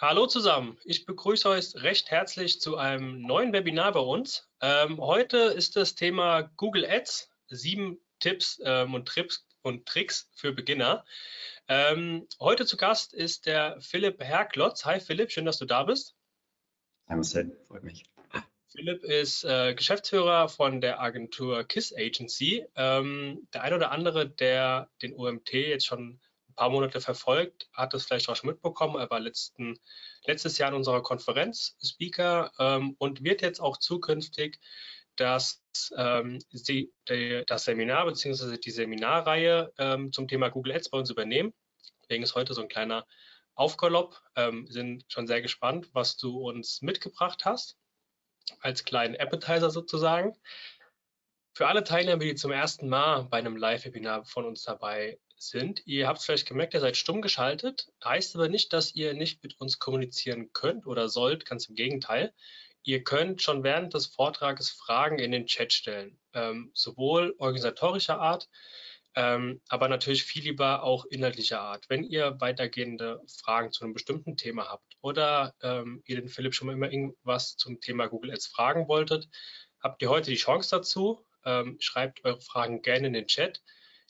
Hallo zusammen, ich begrüße euch recht herzlich zu einem neuen Webinar bei uns. Ähm, heute ist das Thema Google Ads, sieben Tipps ähm, und, Trips und Tricks für Beginner. Ähm, heute zu Gast ist der Philipp Herklotz. Hi Philipp, schön, dass du da bist. Hi Marcel, freut mich. Philipp ist äh, Geschäftsführer von der Agentur KISS Agency. Ähm, der ein oder andere, der den OMT jetzt schon paar Monate verfolgt, hat es vielleicht auch schon mitbekommen. Er war letzten, letztes Jahr in unserer Konferenz Speaker ähm, und wird jetzt auch zukünftig das, ähm, die, das Seminar bzw. die Seminarreihe ähm, zum Thema Google Ads bei uns übernehmen. Deswegen ist heute so ein kleiner Aufgalopp. Ähm, sind schon sehr gespannt, was du uns mitgebracht hast als kleinen Appetizer sozusagen. Für alle Teilnehmer, die zum ersten Mal bei einem Live-Webinar von uns dabei sind, ihr habt es vielleicht gemerkt, ihr seid stumm geschaltet, heißt aber nicht, dass ihr nicht mit uns kommunizieren könnt oder sollt, ganz im Gegenteil. Ihr könnt schon während des Vortrages Fragen in den Chat stellen, ähm, sowohl organisatorischer Art, ähm, aber natürlich viel lieber auch inhaltlicher Art. Wenn ihr weitergehende Fragen zu einem bestimmten Thema habt oder ähm, ihr den Philipp schon mal immer irgendwas zum Thema Google Ads fragen wolltet, habt ihr heute die Chance dazu. Ähm, schreibt eure Fragen gerne in den Chat.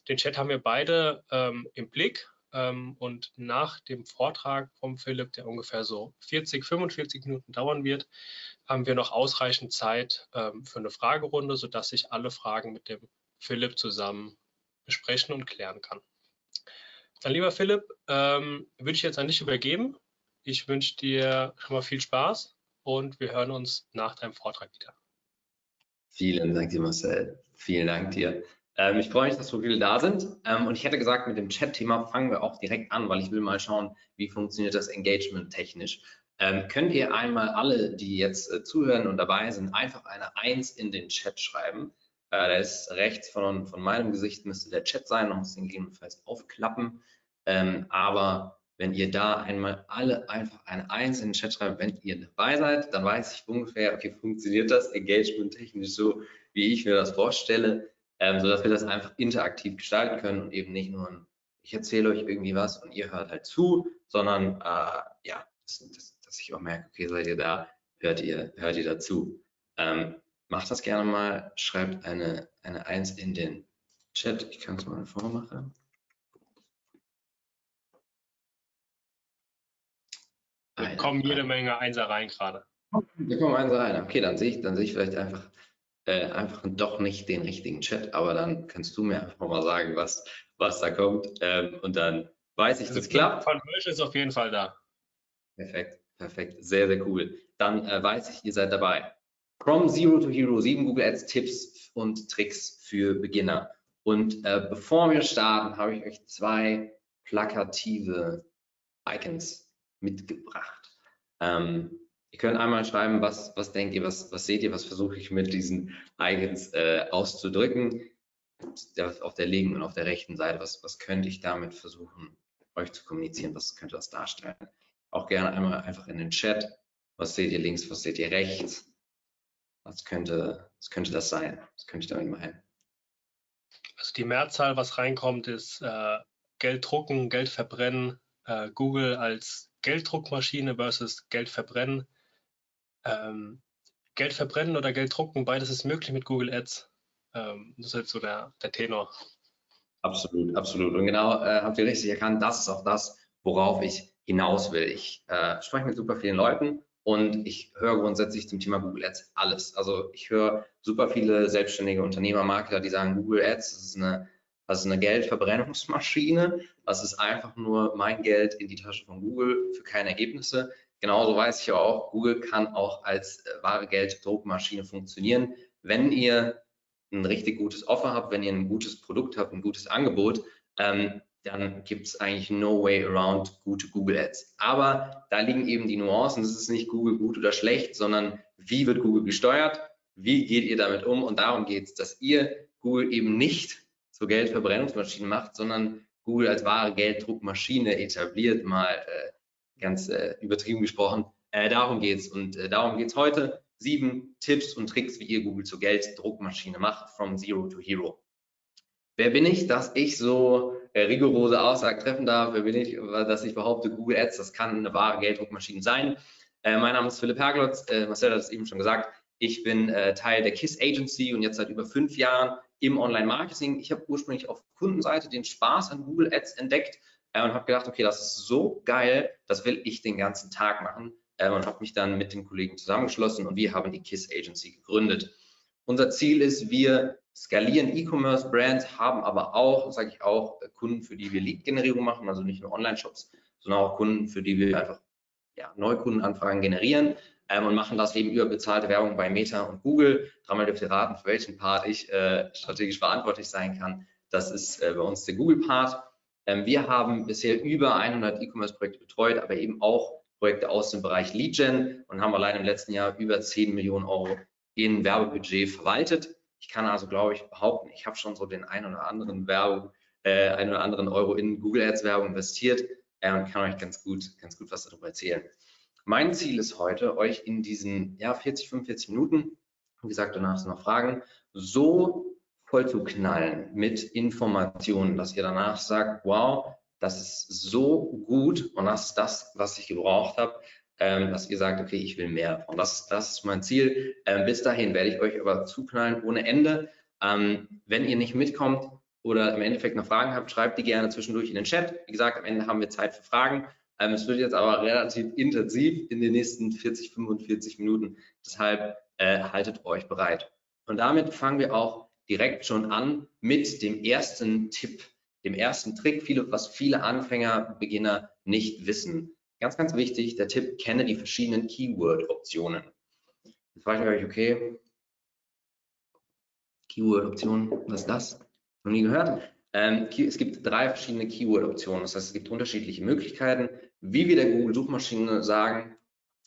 Den Chat haben wir beide ähm, im Blick ähm, und nach dem Vortrag vom Philipp, der ungefähr so 40, 45 Minuten dauern wird, haben wir noch ausreichend Zeit ähm, für eine Fragerunde, sodass sich alle Fragen mit dem Philipp zusammen besprechen und klären kann. Dann, lieber Philipp, ähm, würde ich jetzt an dich übergeben. Ich wünsche dir schon mal viel Spaß und wir hören uns nach deinem Vortrag wieder. Vielen Dank dir, Marcel. Vielen Dank dir. Ähm, ich freue mich, dass so viele da sind. Ähm, und ich hätte gesagt, mit dem Chat-Thema fangen wir auch direkt an, weil ich will mal schauen, wie funktioniert das Engagement technisch. Ähm, könnt ihr einmal alle, die jetzt äh, zuhören und dabei sind, einfach eine Eins in den Chat schreiben? Äh, da ist rechts von, von meinem Gesicht müsste der Chat sein, man muss den gegebenenfalls aufklappen. Ähm, aber wenn ihr da einmal alle einfach eine Eins in den Chat schreibt, wenn ihr dabei seid, dann weiß ich ungefähr, okay, funktioniert das Engagement technisch so, wie ich mir das vorstelle, ähm, sodass wir das einfach interaktiv gestalten können und eben nicht nur ein, ich erzähle euch irgendwie was und ihr hört halt zu, sondern äh, ja, dass, dass, dass, ich auch merke, okay, seid ihr da, hört ihr, hört ihr dazu. Ähm, macht das gerne mal, schreibt eine, eine Eins in den Chat. Ich kann es mal vormachen. Da kommen jede Menge Einser rein gerade. Da kommen Einser rein. Okay, dann sehe ich, dann sehe ich vielleicht einfach, äh, einfach doch nicht den richtigen Chat, aber dann kannst du mir einfach mal sagen, was, was da kommt. Ähm, und dann weiß ich, also das klappt. Conversion ist auf jeden Fall da. Perfekt, perfekt. Sehr, sehr cool. Dann äh, weiß ich, ihr seid dabei. From Zero to Hero, sieben Google Ads Tipps und Tricks für Beginner. Und äh, bevor wir starten, habe ich euch zwei plakative Icons mitgebracht. Ähm, ihr könnt einmal schreiben, was, was denkt ihr, was, was seht ihr, was versuche ich mit diesen Icons äh, auszudrücken. Auf der linken und auf der rechten Seite, was, was könnte ich damit versuchen, euch zu kommunizieren, was könnte das darstellen. Auch gerne einmal einfach in den Chat, was seht ihr links, was seht ihr rechts was könnte, was könnte das sein? Was könnte ich damit meinen? Also die Mehrzahl, was reinkommt, ist äh, Geld drucken, Geld verbrennen, äh, Google als Gelddruckmaschine versus Geld verbrennen. Ähm, Geld verbrennen oder Geld drucken, beides ist möglich mit Google Ads. Ähm, das ist halt so der, der Tenor. Absolut, absolut. Und genau äh, habt ihr richtig erkannt, das ist auch das, worauf ich hinaus will. Ich äh, spreche mit super vielen Leuten und ich höre grundsätzlich zum Thema Google Ads alles. Also ich höre super viele selbstständige Unternehmer, Marketer, die sagen, Google Ads das ist eine, das ist eine Geldverbrennungsmaschine. Das ist einfach nur mein Geld in die Tasche von Google für keine Ergebnisse. Genauso weiß ich auch, Google kann auch als äh, wahre Gelddruckmaschine funktionieren. Wenn ihr ein richtig gutes Offer habt, wenn ihr ein gutes Produkt habt, ein gutes Angebot, ähm, dann gibt es eigentlich no way around gute Google Ads. Aber da liegen eben die Nuancen. Es ist nicht Google gut oder schlecht, sondern wie wird Google gesteuert? Wie geht ihr damit um? Und darum geht es, dass ihr Google eben nicht zur Geldverbrennungsmaschine macht, sondern Google als wahre Gelddruckmaschine etabliert, mal äh, ganz äh, übertrieben gesprochen. Äh, darum geht es. Und äh, darum geht es heute. Sieben Tipps und Tricks, wie ihr Google zur Gelddruckmaschine macht, from Zero to Hero. Wer bin ich, dass ich so äh, rigorose Aussagen treffen darf, bin ich, dass ich behaupte, Google Ads, das kann eine wahre Gelddruckmaschine sein. Äh, mein Name ist Philipp Herglotz, äh, Marcel hat es eben schon gesagt. Ich bin äh, Teil der KISS Agency und jetzt seit über fünf Jahren im Online-Marketing. Ich habe ursprünglich auf Kundenseite den Spaß an Google Ads entdeckt äh, und habe gedacht, okay, das ist so geil, das will ich den ganzen Tag machen äh, und habe mich dann mit den Kollegen zusammengeschlossen und wir haben die KISS Agency gegründet. Unser Ziel ist, wir skalieren E-Commerce-Brands, haben aber auch, sage ich auch, Kunden, für die wir Lead-Generierung machen, also nicht nur Online-Shops, sondern auch Kunden, für die wir einfach ja, Neukundenanfragen generieren ähm, und machen das eben über bezahlte Werbung bei Meta und Google. Dreimal dürft ihr raten, für welchen Part ich äh, strategisch verantwortlich sein kann. Das ist äh, bei uns der Google-Part. Ähm, wir haben bisher über 100 E-Commerce-Projekte betreut, aber eben auch Projekte aus dem Bereich Lead-Gen und haben allein im letzten Jahr über 10 Millionen Euro in Werbebudget verwaltet. Ich kann also, glaube ich, behaupten, ich habe schon so den einen oder anderen Werbung, äh, einen oder anderen Euro in Google Ads Werbung investiert äh, und kann euch ganz gut, ganz gut was darüber erzählen. Mein Ziel ist heute, euch in diesen ja, 40, 45 Minuten, wie gesagt, danach sind noch Fragen, so voll zu knallen mit Informationen, dass ihr danach sagt, wow, das ist so gut und das ist das, was ich gebraucht habe, ähm, dass ihr sagt, okay, ich will mehr davon. Das, das ist mein Ziel. Ähm, bis dahin werde ich euch aber zuknallen ohne Ende. Ähm, wenn ihr nicht mitkommt oder im Endeffekt noch Fragen habt, schreibt die gerne zwischendurch in den Chat. Wie gesagt, am Ende haben wir Zeit für Fragen. Es wird jetzt aber relativ intensiv in den nächsten 40, 45 Minuten. Deshalb äh, haltet euch bereit. Und damit fangen wir auch direkt schon an mit dem ersten Tipp, dem ersten Trick, viele, was viele Anfänger, Beginner nicht wissen. Ganz, ganz wichtig, der Tipp, kenne die verschiedenen Keyword-Optionen. Jetzt frage ich euch, okay, Keyword-Optionen, was ist das? Noch nie gehört? Ähm, es gibt drei verschiedene Keyword-Optionen. Das heißt, es gibt unterschiedliche Möglichkeiten, wie wir der Google-Suchmaschine sagen,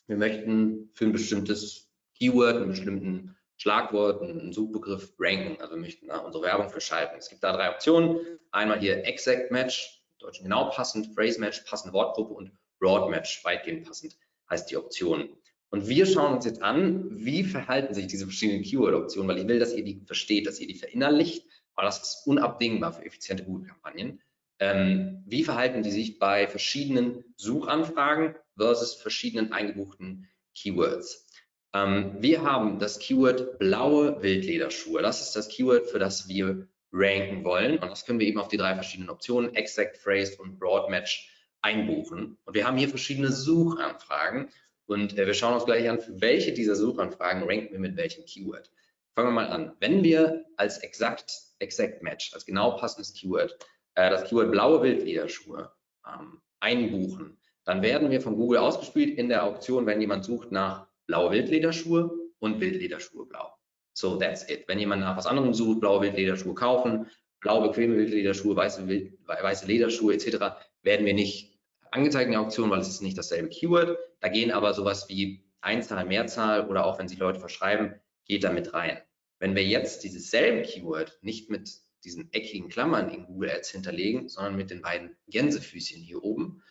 wir möchten für ein bestimmtes Keyword, einen bestimmten Schlagwort, einen Suchbegriff ranken. Also wir möchten da unsere Werbung für schalten. Es gibt da drei Optionen. Einmal hier Exact Match, Deutsch genau passend, Phrase Match, passende Wortgruppe und Broad Match, weitgehend passend, heißt die Option. Und wir schauen uns jetzt an, wie verhalten sich diese verschiedenen Keyword-Optionen, weil ich will, dass ihr die versteht, dass ihr die verinnerlicht, weil das ist unabdingbar für effiziente Google-Kampagnen. Ähm, wie verhalten die sich bei verschiedenen Suchanfragen versus verschiedenen eingebuchten Keywords? Ähm, wir haben das Keyword blaue Wildlederschuhe. Das ist das Keyword, für das wir ranken wollen. Und das können wir eben auf die drei verschiedenen Optionen, Exact Phrase und Broad Match, einbuchen. Und wir haben hier verschiedene Suchanfragen und äh, wir schauen uns gleich an, für welche dieser Suchanfragen ranken wir mit welchem Keyword. Fangen wir mal an. Wenn wir als exakt, exact Match, als genau passendes Keyword, äh, das Keyword blaue Wildlederschuhe ähm, einbuchen, dann werden wir von Google ausgespielt in der Auktion, wenn jemand sucht nach blaue Wildlederschuhe und Wildlederschuhe blau. So, that's it. Wenn jemand nach was anderem sucht, blaue Wildlederschuhe kaufen, blaue bequeme Wildlederschuhe, weiße, weiße Lederschuhe etc., werden wir nicht angezeigt in der Auktion, weil es ist nicht dasselbe Keyword. Da gehen aber sowas wie Einzahl, Mehrzahl oder auch wenn sich Leute verschreiben, geht da mit rein. Wenn wir jetzt dieses selbe Keyword nicht mit diesen eckigen Klammern in Google Ads hinterlegen, sondern mit den beiden Gänsefüßchen hier oben,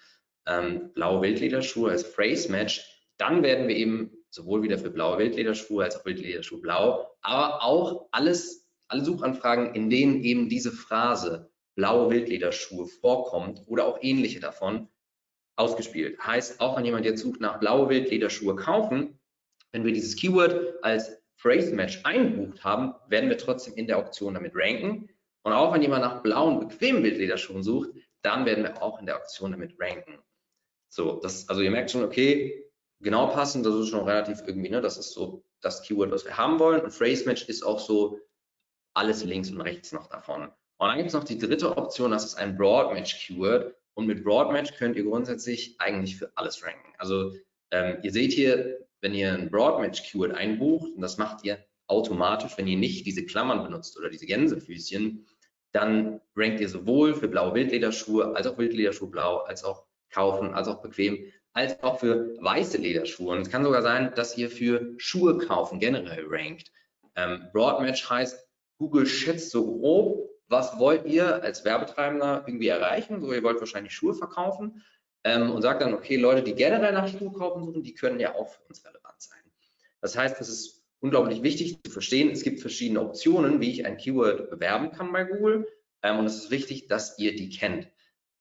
ähm, blaue Wildlederschuhe als Phrase Match, dann werden wir eben sowohl wieder für blaue Wildlederschuhe als auch Wildlederschuhe blau, aber auch alles, alle Suchanfragen, in denen eben diese Phrase blaue Wildlederschuhe vorkommt oder auch ähnliche davon, ausgespielt. Heißt, auch wenn jemand jetzt sucht nach blaue Wildlederschuhe kaufen, wenn wir dieses Keyword als Phrase Match eingebucht haben, werden wir trotzdem in der Auktion damit ranken. Und auch wenn jemand nach blauen, bequemen Wildlederschuhen sucht, dann werden wir auch in der Auktion damit ranken. So, das, also ihr merkt schon, okay, genau passend, das ist schon relativ irgendwie, ne, das ist so das Keyword, was wir haben wollen. Und Phrase Match ist auch so alles links und rechts noch davon. Und dann gibt es noch die dritte Option, das ist ein Broad Match Keyword. Und mit Broadmatch könnt ihr grundsätzlich eigentlich für alles ranken. Also ähm, ihr seht hier, wenn ihr ein Broadmatch-Keyword einbucht, und das macht ihr automatisch, wenn ihr nicht diese Klammern benutzt oder diese Gänsefüßchen, dann rankt ihr sowohl für blaue Wildlederschuhe als auch Wildlederschuhe blau, als auch kaufen, als auch bequem, als auch für weiße Lederschuhe. Und es kann sogar sein, dass ihr für Schuhe kaufen generell rankt. Ähm, Broadmatch heißt, Google schätzt so grob, was wollt ihr als Werbetreibender irgendwie erreichen? So, ihr wollt wahrscheinlich Schuhe verkaufen ähm, und sagt dann, okay, Leute, die generell nach Schuhe kaufen suchen, die können ja auch für uns relevant sein. Das heißt, das ist unglaublich wichtig zu verstehen. Es gibt verschiedene Optionen, wie ich ein Keyword bewerben kann bei Google. Ähm, und es ist wichtig, dass ihr die kennt.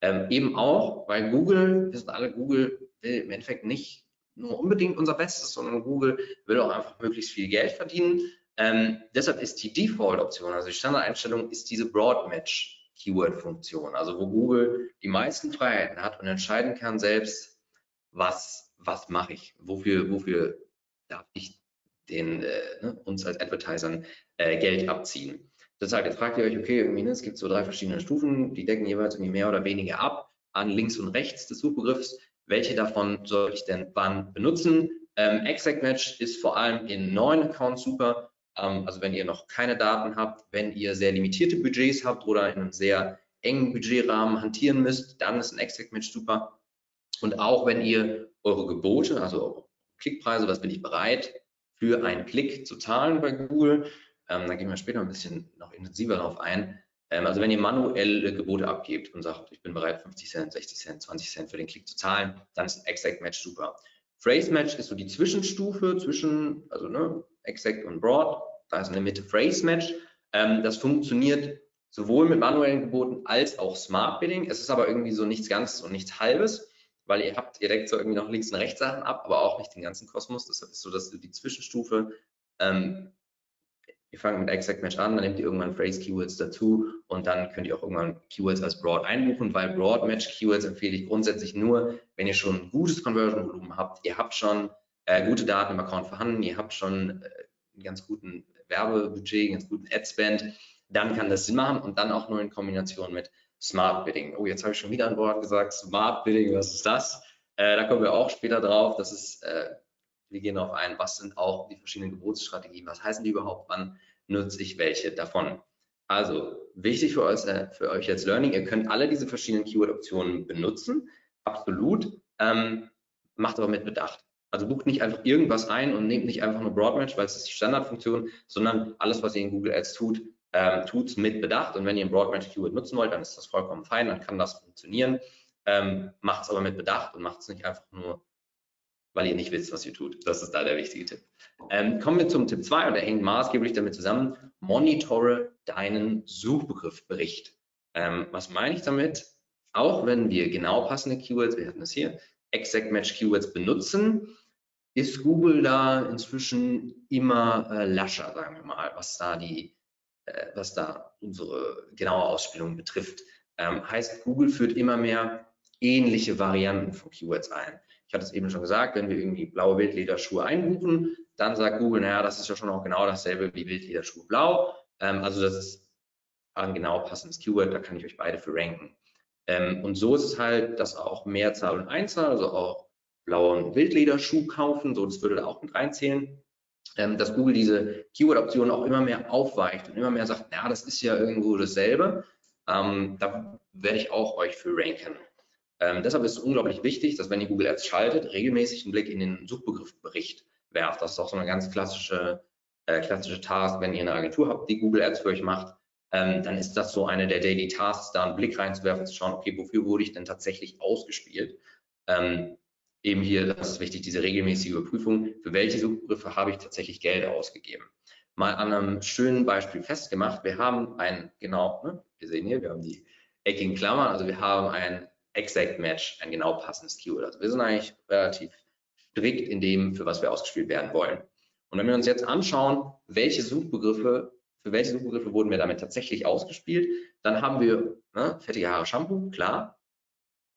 Ähm, eben auch, weil Google, wir wissen alle, Google will im Endeffekt nicht nur unbedingt unser Bestes, sondern Google will auch einfach möglichst viel Geld verdienen. Ähm, deshalb ist die Default-Option, also die Standardeinstellung, ist diese Broad Match Keyword-Funktion, also wo Google die meisten Freiheiten hat und entscheiden kann selbst, was, was mache ich, wofür, wofür darf ich den, äh, ne, uns als Advertisern äh, Geld abziehen. Deshalb, jetzt fragt ihr euch, okay, ne, es gibt so drei verschiedene Stufen, die decken jeweils irgendwie mehr oder weniger ab an links und rechts des Suchbegriffs. Welche davon soll ich denn wann benutzen? Ähm, Exact Match ist vor allem in neuen Accounts super. Ähm, also wenn ihr noch keine Daten habt, wenn ihr sehr limitierte Budgets habt oder in einem sehr engen Budgetrahmen hantieren müsst, dann ist ein Exact Match super. Und auch wenn ihr eure Gebote, also Klickpreise, was bin ich bereit für einen Klick zu zahlen bei Google, ähm, da gehen wir später ein bisschen noch intensiver darauf ein. Ähm, also wenn ihr manuelle Gebote abgebt und sagt, ich bin bereit 50 Cent, 60 Cent, 20 Cent für den Klick zu zahlen, dann ist Exact Match super. Phrase Match ist so die Zwischenstufe zwischen, also ne, Exact und Broad. Da ist in der Mitte Phrase Match. Ähm, das funktioniert sowohl mit manuellen Geboten als auch Smart Bidding. Es ist aber irgendwie so nichts Ganzes und nichts Halbes weil ihr habt, ihr deckt so irgendwie noch links und rechts Sachen ab, aber auch nicht den ganzen Kosmos. Das ist so, dass die Zwischenstufe, ähm, ihr fangt mit Exact Match an, dann nehmt ihr irgendwann Phrase Keywords dazu und dann könnt ihr auch irgendwann Keywords als Broad einbuchen, weil Broad Match Keywords empfehle ich grundsätzlich nur, wenn ihr schon ein gutes Conversion Volumen habt, ihr habt schon äh, gute Daten im Account vorhanden, ihr habt schon äh, einen ganz guten Werbebudget, einen ganz guten Ad Spend, dann kann das Sinn machen und dann auch nur in Kombination mit Smart Bidding. Oh, jetzt habe ich schon wieder ein Wort gesagt. Smart Bidding, was ist das? Äh, da kommen wir auch später drauf. Das ist, äh, wir gehen darauf ein, was sind auch die verschiedenen Gebotsstrategien? Was heißen die überhaupt? Wann nutze ich welche davon? Also wichtig für euch, äh, für euch als Learning, ihr könnt alle diese verschiedenen Keyword-Optionen benutzen, absolut, ähm, macht aber mit Bedacht. Also bucht nicht einfach irgendwas ein und nehmt nicht einfach nur Broadmatch, weil es ist die Standardfunktion, sondern alles, was ihr in Google Ads tut, ähm, tut es mit Bedacht und wenn ihr ein Broadmatch Keyword nutzen wollt, dann ist das vollkommen fein, dann kann das funktionieren. Ähm, macht es aber mit Bedacht und macht es nicht einfach nur, weil ihr nicht wisst, was ihr tut. Das ist da der wichtige Tipp. Ähm, kommen wir zum Tipp 2 und der hängt maßgeblich damit zusammen. Monitore deinen Suchbegriffbericht. Ähm, was meine ich damit? Auch wenn wir genau passende Keywords, wir hatten es hier, Exact Match Keywords benutzen, ist Google da inzwischen immer äh, lascher, sagen wir mal, was da die äh, was da unsere genaue Ausspielung betrifft. Ähm, heißt, Google führt immer mehr ähnliche Varianten von Keywords ein. Ich hatte es eben schon gesagt, wenn wir irgendwie blaue Wildlederschuhe einbuchen, dann sagt Google, naja, das ist ja schon auch genau dasselbe wie Wildlederschuhe blau. Ähm, also das ist ein genau passendes Keyword, da kann ich euch beide für ranken. Ähm, und so ist es halt, dass auch Mehrzahl und Einzahl, also auch blauen Wildlederschuh kaufen, so das würde da auch mit reinzählen ähm, dass Google diese Keyword-Optionen auch immer mehr aufweicht und immer mehr sagt, ja, das ist ja irgendwo dasselbe. Ähm, da werde ich auch euch für ranken. Ähm, deshalb ist es unglaublich wichtig, dass wenn ihr Google Ads schaltet, regelmäßig einen Blick in den Suchbegriffbericht werft. Das ist auch so eine ganz klassische, äh, klassische Task, wenn ihr eine Agentur habt, die Google Ads für euch macht, ähm, dann ist das so eine der Daily Tasks, da einen Blick reinzuwerfen, zu schauen, okay, wofür wurde ich denn tatsächlich ausgespielt? Ähm, eben hier, das ist wichtig, diese regelmäßige Überprüfung, für welche Suchbegriffe habe ich tatsächlich Geld ausgegeben. Mal an einem schönen Beispiel festgemacht, wir haben ein, genau, ne, wir sehen hier, wir haben die eckigen Klammern, also wir haben ein Exact Match, ein genau passendes Keyword. Also wir sind eigentlich relativ strikt in dem, für was wir ausgespielt werden wollen. Und wenn wir uns jetzt anschauen, welche Suchbegriffe, für welche Suchbegriffe wurden wir damit tatsächlich ausgespielt, dann haben wir ne, fettige Haare Shampoo, klar,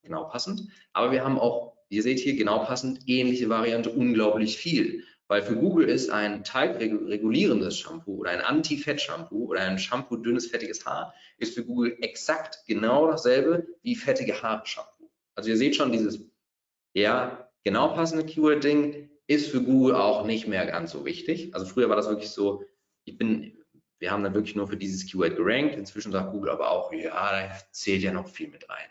genau passend, aber wir haben auch Ihr seht hier genau passend ähnliche Variante unglaublich viel. Weil für Google ist ein teigregulierendes Shampoo oder ein Anti-Fett-Shampoo oder ein Shampoo dünnes, fettiges Haar, ist für Google exakt genau dasselbe wie fettige Haare-Shampoo. Also ihr seht schon dieses, ja, genau passende Keyword-Ding ist für Google auch nicht mehr ganz so wichtig. Also früher war das wirklich so, ich bin, wir haben dann wirklich nur für dieses Keyword gerankt. Inzwischen sagt Google aber auch, ja, da zählt ja noch viel mit rein.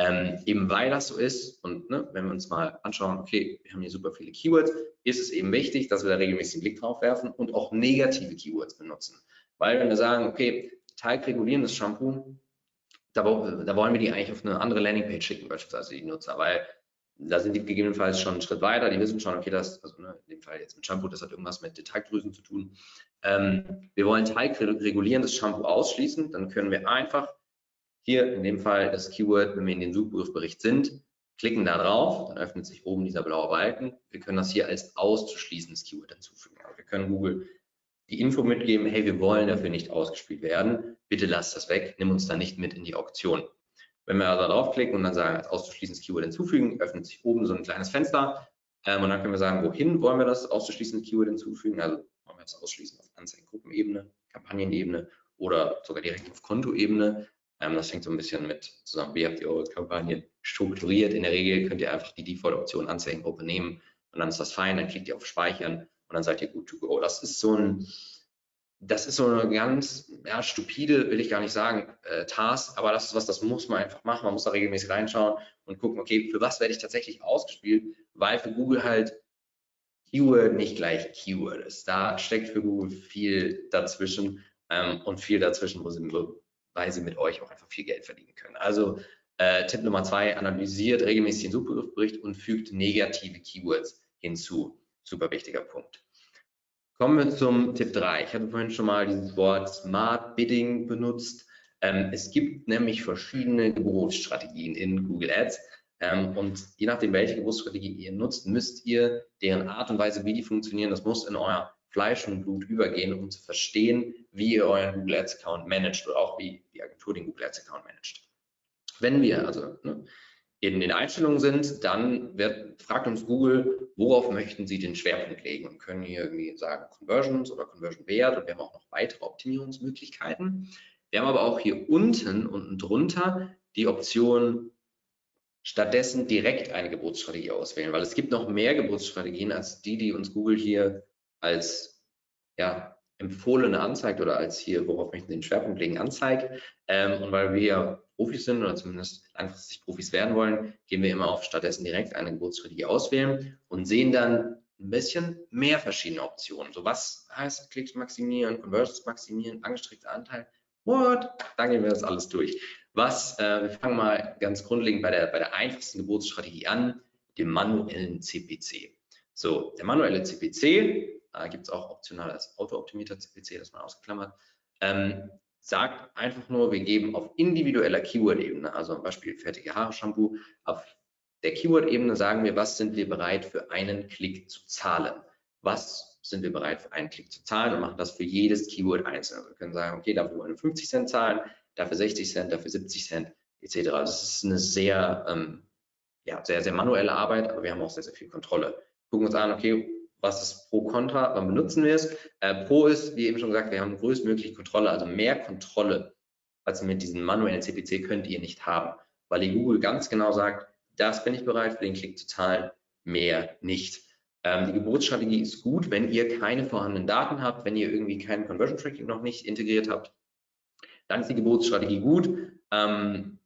Ähm, eben weil das so ist und ne, wenn wir uns mal anschauen, okay, wir haben hier super viele Keywords, ist es eben wichtig, dass wir da regelmäßig einen Blick drauf werfen und auch negative Keywords benutzen. Weil wenn wir sagen, okay, teigregulierendes Shampoo, da, da, wollen wir die eigentlich auf eine andere Landingpage schicken, beispielsweise die Nutzer, weil da sind die gegebenenfalls schon einen Schritt weiter, die wissen schon, okay, das, also ne, in dem Fall jetzt mit Shampoo, das hat irgendwas mit Teigdrüsen zu tun. Ähm, wir wollen teigregulierendes Shampoo ausschließen, dann können wir einfach hier in dem Fall das Keyword, wenn wir in den Suchbegriffbericht sind, klicken da drauf, dann öffnet sich oben dieser blaue Balken. Wir können das hier als auszuschließendes Keyword hinzufügen. Wir können Google die Info mitgeben, hey, wir wollen dafür nicht ausgespielt werden, bitte lass das weg, nimm uns da nicht mit in die Auktion. Wenn wir also draufklicken und dann sagen, als auszuschließendes Keyword hinzufügen, öffnet sich oben so ein kleines Fenster ähm, und dann können wir sagen, wohin wollen wir das auszuschließende Keyword hinzufügen, also wollen wir das ausschließen auf Anzeigengruppenebene, Kampagnenebene oder sogar direkt auf Kontoebene. Ähm, das hängt so ein bisschen mit zusammen, wie habt ihr eure Kampagnen strukturiert. In der Regel könnt ihr einfach die Default-Option Anzeigengruppe nehmen und dann ist das fein, dann klickt ihr auf Speichern und dann seid ihr good to go. Das ist so ein, das ist so eine ganz ja, stupide, will ich gar nicht sagen, äh, Task, aber das ist was, das muss man einfach machen. Man muss da regelmäßig reinschauen und gucken, okay, für was werde ich tatsächlich ausgespielt, weil für Google halt Keyword nicht gleich Keyword ist. Da steckt für Google viel dazwischen ähm, und viel dazwischen, wo sie, weil sie mit euch auch einfach viel Geld verdienen können. Also äh, Tipp Nummer zwei, analysiert regelmäßig den Suchbegriffbericht und fügt negative Keywords hinzu. Super wichtiger Punkt. Kommen wir zum Tipp 3. Ich hatte vorhin schon mal dieses Wort Smart Bidding benutzt. Ähm, es gibt nämlich verschiedene Geburtsstrategien in Google Ads. Ähm, und je nachdem, welche Geburtsstrategie ihr nutzt, müsst ihr deren Art und Weise, wie die funktionieren, das muss in euer Fleisch und Blut übergehen, um zu verstehen, wie ihr euren Google Ads Account managt oder auch wie die Agentur den Google Ads Account managt. Wenn wir also ne, in den Einstellungen sind, dann wird, fragt uns Google, worauf möchten Sie den Schwerpunkt legen und können hier irgendwie sagen Conversions oder Conversion Wert und wir haben auch noch weitere Optimierungsmöglichkeiten. Wir haben aber auch hier unten und drunter die Option stattdessen direkt eine Geburtsstrategie auswählen, weil es gibt noch mehr Geburtsstrategien als die, die uns Google hier als ja, empfohlene anzeigt oder als hier, worauf möchten Sie den Schwerpunkt legen, anzeigt. Ähm, und weil wir Profis sind oder zumindest langfristig Profis werden wollen, gehen wir immer auf stattdessen direkt eine Geburtsstrategie auswählen und sehen dann ein bisschen mehr verschiedene Optionen. So was heißt Klicks maximieren, Conversions maximieren, angestrebter Anteil. What? Dann gehen wir das alles durch. Was, äh, wir fangen mal ganz grundlegend bei der, bei der einfachsten Geburtsstrategie an, dem manuellen CPC. So, der manuelle CPC, äh, gibt es auch optional als auto-optimierter CPC, das mal ausgeklammert, ähm, sagt einfach nur, wir geben auf individueller Keyword-Ebene, also zum Beispiel fertige Haare-Shampoo, auf der Keyword-Ebene sagen wir, was sind wir bereit für einen Klick zu zahlen? Was sind wir bereit für einen Klick zu zahlen und machen das für jedes Keyword einzeln. Also wir können sagen, okay, dafür wollen wir 50 Cent zahlen, dafür 60 Cent, dafür 70 Cent, etc. Also das ist eine sehr, ähm, ja, sehr, sehr manuelle Arbeit, aber wir haben auch sehr, sehr viel Kontrolle. Gucken uns an, okay, was ist Pro, Contra, wann benutzen wir es? Äh, Pro ist, wie eben schon gesagt, wir haben größtmögliche Kontrolle, also mehr Kontrolle als mit diesem manuellen CPC könnt ihr nicht haben, weil ihr Google ganz genau sagt, das bin ich bereit für den Klick zu zahlen, mehr nicht. Ähm, die Geburtsstrategie ist gut, wenn ihr keine vorhandenen Daten habt, wenn ihr irgendwie kein Conversion Tracking noch nicht integriert habt, dann ist die Geburtsstrategie gut. Ähm,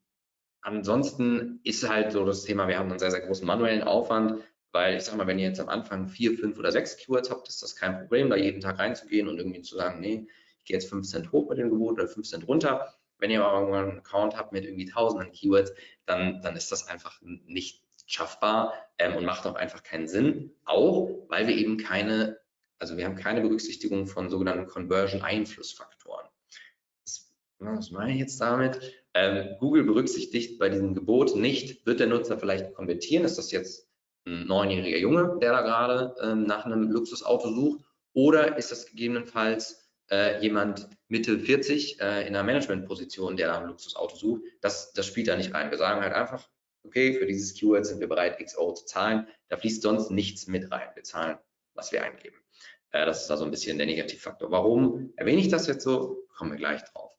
ansonsten ist halt so das Thema, wir haben einen sehr, sehr großen manuellen Aufwand. Weil ich sag mal, wenn ihr jetzt am Anfang vier, fünf oder sechs Keywords habt, ist das kein Problem, da jeden Tag reinzugehen und irgendwie zu sagen, nee, ich gehe jetzt 5 Cent hoch mit dem Gebot oder 5 Cent runter. Wenn ihr aber einen Account habt mit irgendwie tausenden Keywords, dann, dann ist das einfach nicht schaffbar ähm, und macht auch einfach keinen Sinn. Auch weil wir eben keine, also wir haben keine Berücksichtigung von sogenannten Conversion-Einflussfaktoren. Was meine ich jetzt damit? Ähm, Google berücksichtigt bei diesem Gebot nicht, wird der Nutzer vielleicht konvertieren? Ist das jetzt ein neunjähriger Junge, der da gerade ähm, nach einem Luxusauto sucht? Oder ist das gegebenenfalls äh, jemand Mitte 40 äh, in einer Managementposition, der nach einem Luxusauto sucht? Das, das spielt da nicht rein. Wir sagen halt einfach, okay, für dieses Keyword sind wir bereit, X Euro zu zahlen. Da fließt sonst nichts mit rein. Wir zahlen, was wir eingeben. Äh, das ist also ein bisschen der Negativfaktor. Warum erwähne ich das jetzt so? Kommen wir gleich drauf.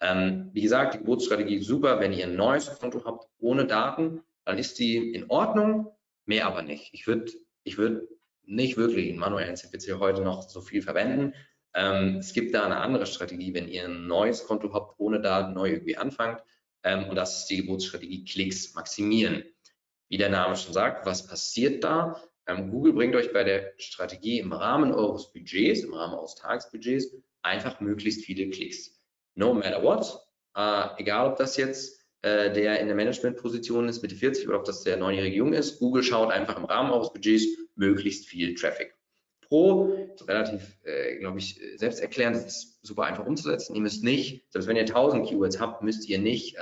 Ähm, wie gesagt, die Geburtsstrategie ist super. Wenn ihr ein neues Konto habt ohne Daten, dann ist die in Ordnung mehr aber nicht. Ich würde ich würd nicht wirklich einen manuellen CPC heute noch so viel verwenden. Ähm, es gibt da eine andere Strategie, wenn ihr ein neues Konto habt, ohne Daten neu irgendwie anfangt. Ähm, und das ist die Geburtsstrategie Klicks maximieren. Wie der Name schon sagt, was passiert da? Ähm, Google bringt euch bei der Strategie im Rahmen eures Budgets, im Rahmen eures Tagesbudgets, einfach möglichst viele Klicks. No matter what, äh, egal ob das jetzt äh, der in der Managementposition ist, Mitte 40 oder ob das der neunjährige Jung ist. Google schaut einfach im Rahmen eures Budgets möglichst viel Traffic. Pro. relativ, äh, glaube ich, selbsterklärend. Das ist super einfach umzusetzen. Ihr müsst nicht, selbst wenn ihr 1000 Keywords habt, müsst ihr nicht äh,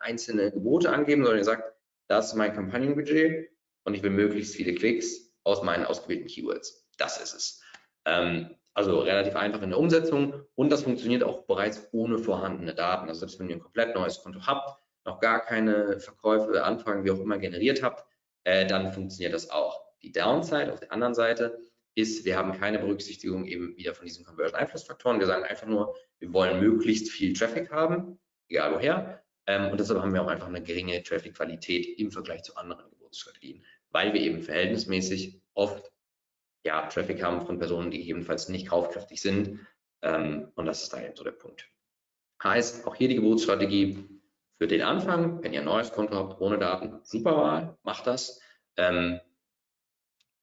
einzelne Gebote angeben, sondern ihr sagt, das ist mein Kampagnenbudget und ich will möglichst viele Klicks aus meinen ausgewählten Keywords. Das ist es. Ähm, also relativ einfach in der Umsetzung und das funktioniert auch bereits ohne vorhandene Daten. Also selbst wenn ihr ein komplett neues Konto habt, noch gar keine Verkäufe, Anfragen, wie auch immer generiert habt, äh, dann funktioniert das auch. Die Downside auf der anderen Seite ist, wir haben keine Berücksichtigung eben wieder von diesen Conversion-Einflussfaktoren. Wir sagen einfach nur, wir wollen möglichst viel Traffic haben, egal woher. Ähm, und deshalb haben wir auch einfach eine geringe Traffic-Qualität im Vergleich zu anderen Geburtsstrategien, weil wir eben verhältnismäßig oft ja, Traffic haben von Personen, die ebenfalls nicht kaufkräftig sind. Ähm, und das ist da eben so der Punkt. Heißt, auch hier die Geburtsstrategie für den Anfang, wenn ihr ein neues Konto habt ohne Daten, super Wahl, macht das. Ähm,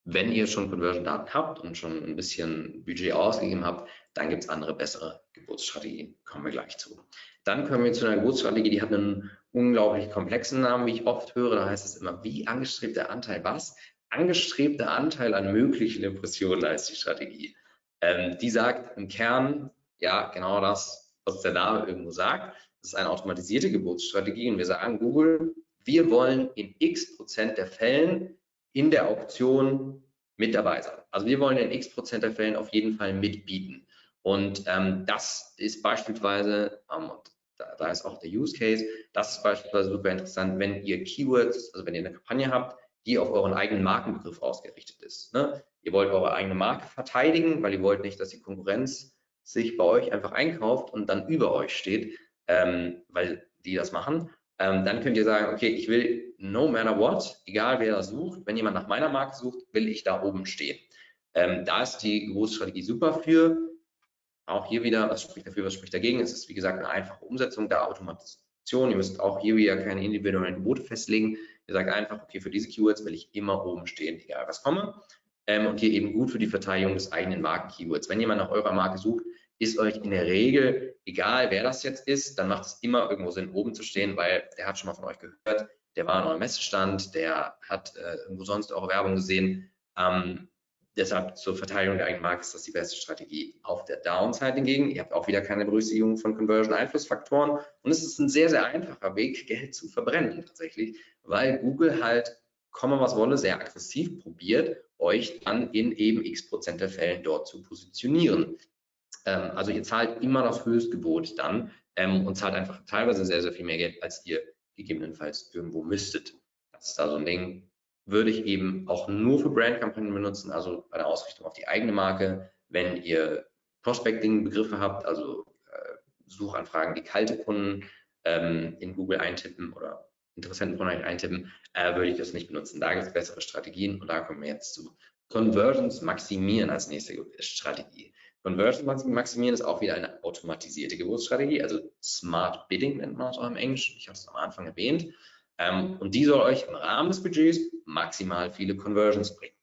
wenn ihr schon Conversion-Daten habt und schon ein bisschen Budget ausgegeben habt, dann gibt es andere, bessere Geburtsstrategien. Kommen wir gleich zu. Dann kommen wir zu einer Geburtsstrategie, die hat einen unglaublich komplexen Namen, wie ich oft höre. Da heißt es immer, wie angestrebter Anteil was? Angestrebter Anteil an möglichen Impressionen als die Strategie. Ähm, die sagt im Kern, ja, genau das, was der Name irgendwo sagt. Das ist eine automatisierte Geburtsstrategie und wir sagen Google, wir wollen in x Prozent der Fällen in der Auktion mit dabei sein. Also wir wollen in x Prozent der Fällen auf jeden Fall mitbieten. Und ähm, das ist beispielsweise, ähm, da, da, ist auch der Use Case, das ist beispielsweise super interessant, wenn ihr Keywords, also wenn ihr eine Kampagne habt, die auf euren eigenen Markenbegriff ausgerichtet ist. Ne? Ihr wollt eure eigene Marke verteidigen, weil ihr wollt nicht, dass die Konkurrenz sich bei euch einfach einkauft und dann über euch steht, ähm, weil die das machen ähm, dann könnt ihr sagen, okay, ich will no matter what, egal wer das sucht, wenn jemand nach meiner Marke sucht, will ich da oben stehen. Ähm, da ist die Geburtsstrategie super für. Auch hier wieder, was spricht dafür, was spricht dagegen? Es ist, wie gesagt, eine einfache Umsetzung der Automatisation. Ihr müsst auch hier wieder keine individuellen Gebote festlegen. Ihr sagt einfach, okay, für diese Keywords will ich immer oben stehen, egal was komme. Ähm, und hier eben gut für die Verteidigung des eigenen Marken-Keywords. Wenn jemand nach eurer Marke sucht, ist euch in der Regel, egal wer das jetzt ist, dann macht es immer irgendwo Sinn, oben zu stehen, weil der hat schon mal von euch gehört, der war an eurem Messestand, der hat äh, irgendwo sonst eure Werbung gesehen. Ähm, deshalb zur Verteidigung der eigenen Marke ist das die beste Strategie. Auf der Downside hingegen, ihr habt auch wieder keine Berücksichtigung von Conversion-Einflussfaktoren und es ist ein sehr, sehr einfacher Weg, Geld zu verbrennen tatsächlich, weil Google halt, komme was wolle, sehr aggressiv probiert, euch dann in eben x Prozent der Fällen dort zu positionieren. Ähm, also ihr zahlt immer das Höchstgebot dann ähm, und zahlt einfach teilweise sehr, sehr viel mehr Geld, als ihr gegebenenfalls irgendwo müsstet. Das ist da so ein Ding, würde ich eben auch nur für Brandkampagnen benutzen, also bei der Ausrichtung auf die eigene Marke, wenn ihr Prospecting-Begriffe habt, also äh, Suchanfragen, die kalte Kunden ähm, in Google eintippen oder Interessenten von euch eintippen, äh, würde ich das nicht benutzen. Da gibt es bessere Strategien und da kommen wir jetzt zu. Conversions maximieren als nächste Strategie. Conversion maximieren ist auch wieder eine automatisierte Geburtsstrategie, also Smart Bidding nennt man es auch im Englischen. Ich habe es am Anfang erwähnt. Ähm, und die soll euch im Rahmen des Budgets maximal viele Conversions bringen.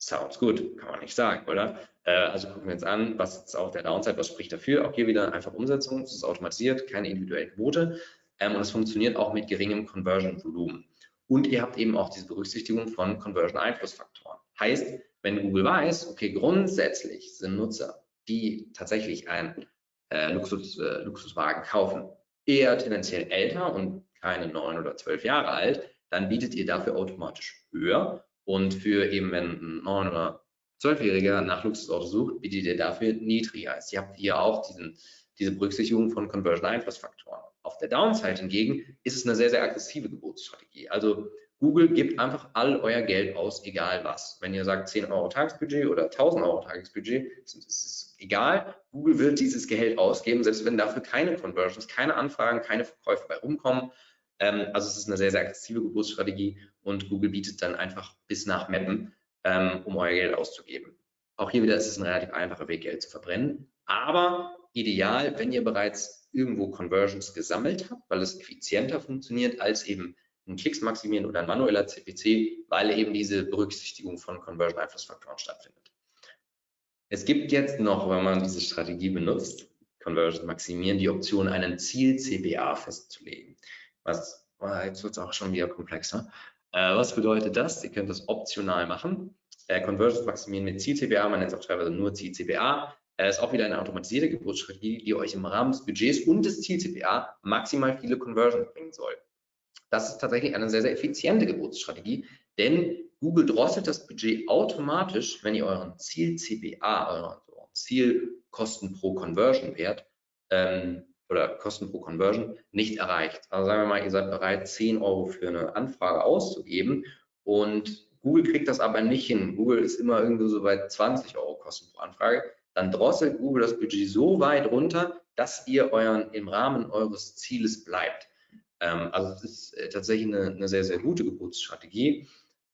Sounds gut, kann man nicht sagen, oder? Äh, also gucken wir uns an, was ist auch der Downside, was spricht dafür? Auch hier wieder einfach Umsetzung, es ist automatisiert, keine individuellen Gebote ähm, und es funktioniert auch mit geringem Conversion-Volumen. Und ihr habt eben auch diese Berücksichtigung von Conversion-Einflussfaktoren. Heißt, wenn Google weiß, okay, grundsätzlich sind Nutzer, die tatsächlich einen äh, Luxus, äh, Luxuswagen kaufen, eher tendenziell älter und keine neun oder zwölf Jahre alt, dann bietet ihr dafür automatisch höher. Und für eben, wenn ein neun oder zwölfjähriger nach Luxusauto sucht, bietet ihr dafür niedriger. Also ihr habt hier auch diesen, diese Berücksichtigung von Conversion-Einflussfaktoren. Auf der Downside hingegen ist es eine sehr, sehr aggressive Geburtsstrategie. Also Google gibt einfach all euer Geld aus, egal was. Wenn ihr sagt 10 Euro Tagesbudget oder 1000 Euro Tagesbudget, ist es egal. Google wird dieses Geld ausgeben, selbst wenn dafür keine Conversions, keine Anfragen, keine Verkäufe bei rumkommen. Ähm, also es ist eine sehr, sehr aggressive Geburtsstrategie und Google bietet dann einfach bis nach Mappen, ähm, um euer Geld auszugeben. Auch hier wieder ist es ein relativ einfacher Weg, Geld zu verbrennen. Aber ideal, wenn ihr bereits irgendwo Conversions gesammelt habt, weil es effizienter funktioniert als eben ein Klicks maximieren oder ein manueller CPC, weil eben diese Berücksichtigung von Conversion-Einflussfaktoren stattfindet. Es gibt jetzt noch, wenn man diese Strategie benutzt, Conversion maximieren, die Option, einen Ziel-CBA festzulegen. Was, oh, jetzt wird es auch schon wieder komplexer. Äh, was bedeutet das? Ihr könnt das optional machen. äh, Conversions maximieren mit Ziel-CPA, man nennt es auch teilweise nur Ziel-CPA. Äh, ist auch wieder eine automatisierte Geburtsstrategie, die euch im Rahmen des Budgets und des Ziel-CPA maximal viele Conversions bringen soll. Das ist tatsächlich eine sehr, sehr effiziente Geburtsstrategie, denn Google drosselt das Budget automatisch, wenn ihr euren Ziel-CPA, euren Zielkosten pro Conversion Wert ähm, oder Kosten pro Conversion nicht erreicht. Also sagen wir mal, ihr seid bereit, 10 Euro für eine Anfrage auszugeben und Google kriegt das aber nicht hin. Google ist immer irgendwie so bei 20 Euro Kosten pro Anfrage. Dann drosselt Google das Budget so weit runter, dass ihr euren, im Rahmen eures Zieles bleibt. Ähm, also es ist äh, tatsächlich eine, eine, sehr, sehr gute Geburtsstrategie.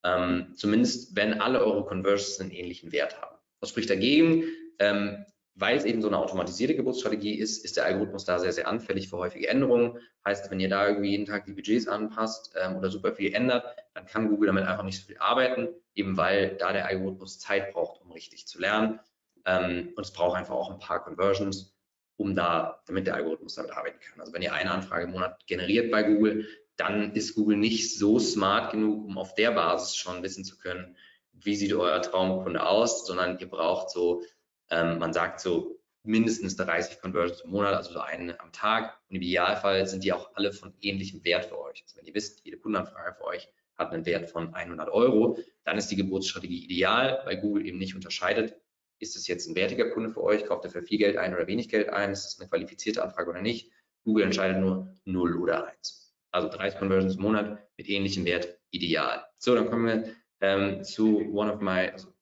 Ähm, zumindest wenn alle eure Conversions einen ähnlichen Wert haben. Was spricht dagegen? Ähm, weil es eben so eine automatisierte Geburtsstrategie ist, ist der Algorithmus da sehr, sehr anfällig für häufige Änderungen. Heißt, wenn ihr da irgendwie jeden Tag die Budgets anpasst ähm, oder super viel ändert, dann kann Google damit einfach nicht so viel arbeiten, eben weil da der Algorithmus Zeit braucht, um richtig zu lernen. Ähm, und es braucht einfach auch ein paar Conversions, um da, damit der Algorithmus damit arbeiten kann. Also wenn ihr eine Anfrage im Monat generiert bei Google, dann ist Google nicht so smart genug, um auf der Basis schon wissen zu können, wie sieht euer Traumkunde aus, sondern ihr braucht so ähm, man sagt so mindestens 30 Conversions im Monat, also so eine am Tag. Und im Idealfall sind die auch alle von ähnlichem Wert für euch. Also wenn ihr wisst, jede Kundenanfrage für euch hat einen Wert von 100 Euro, dann ist die Geburtsstrategie ideal, weil Google eben nicht unterscheidet, ist es jetzt ein wertiger Kunde für euch, kauft er für viel Geld ein oder wenig Geld ein, ist es eine qualifizierte Anfrage oder nicht. Google entscheidet nur 0 oder 1. Also 30 Conversions im Monat mit ähnlichem Wert ideal. So, dann kommen wir ähm, zu one of my, also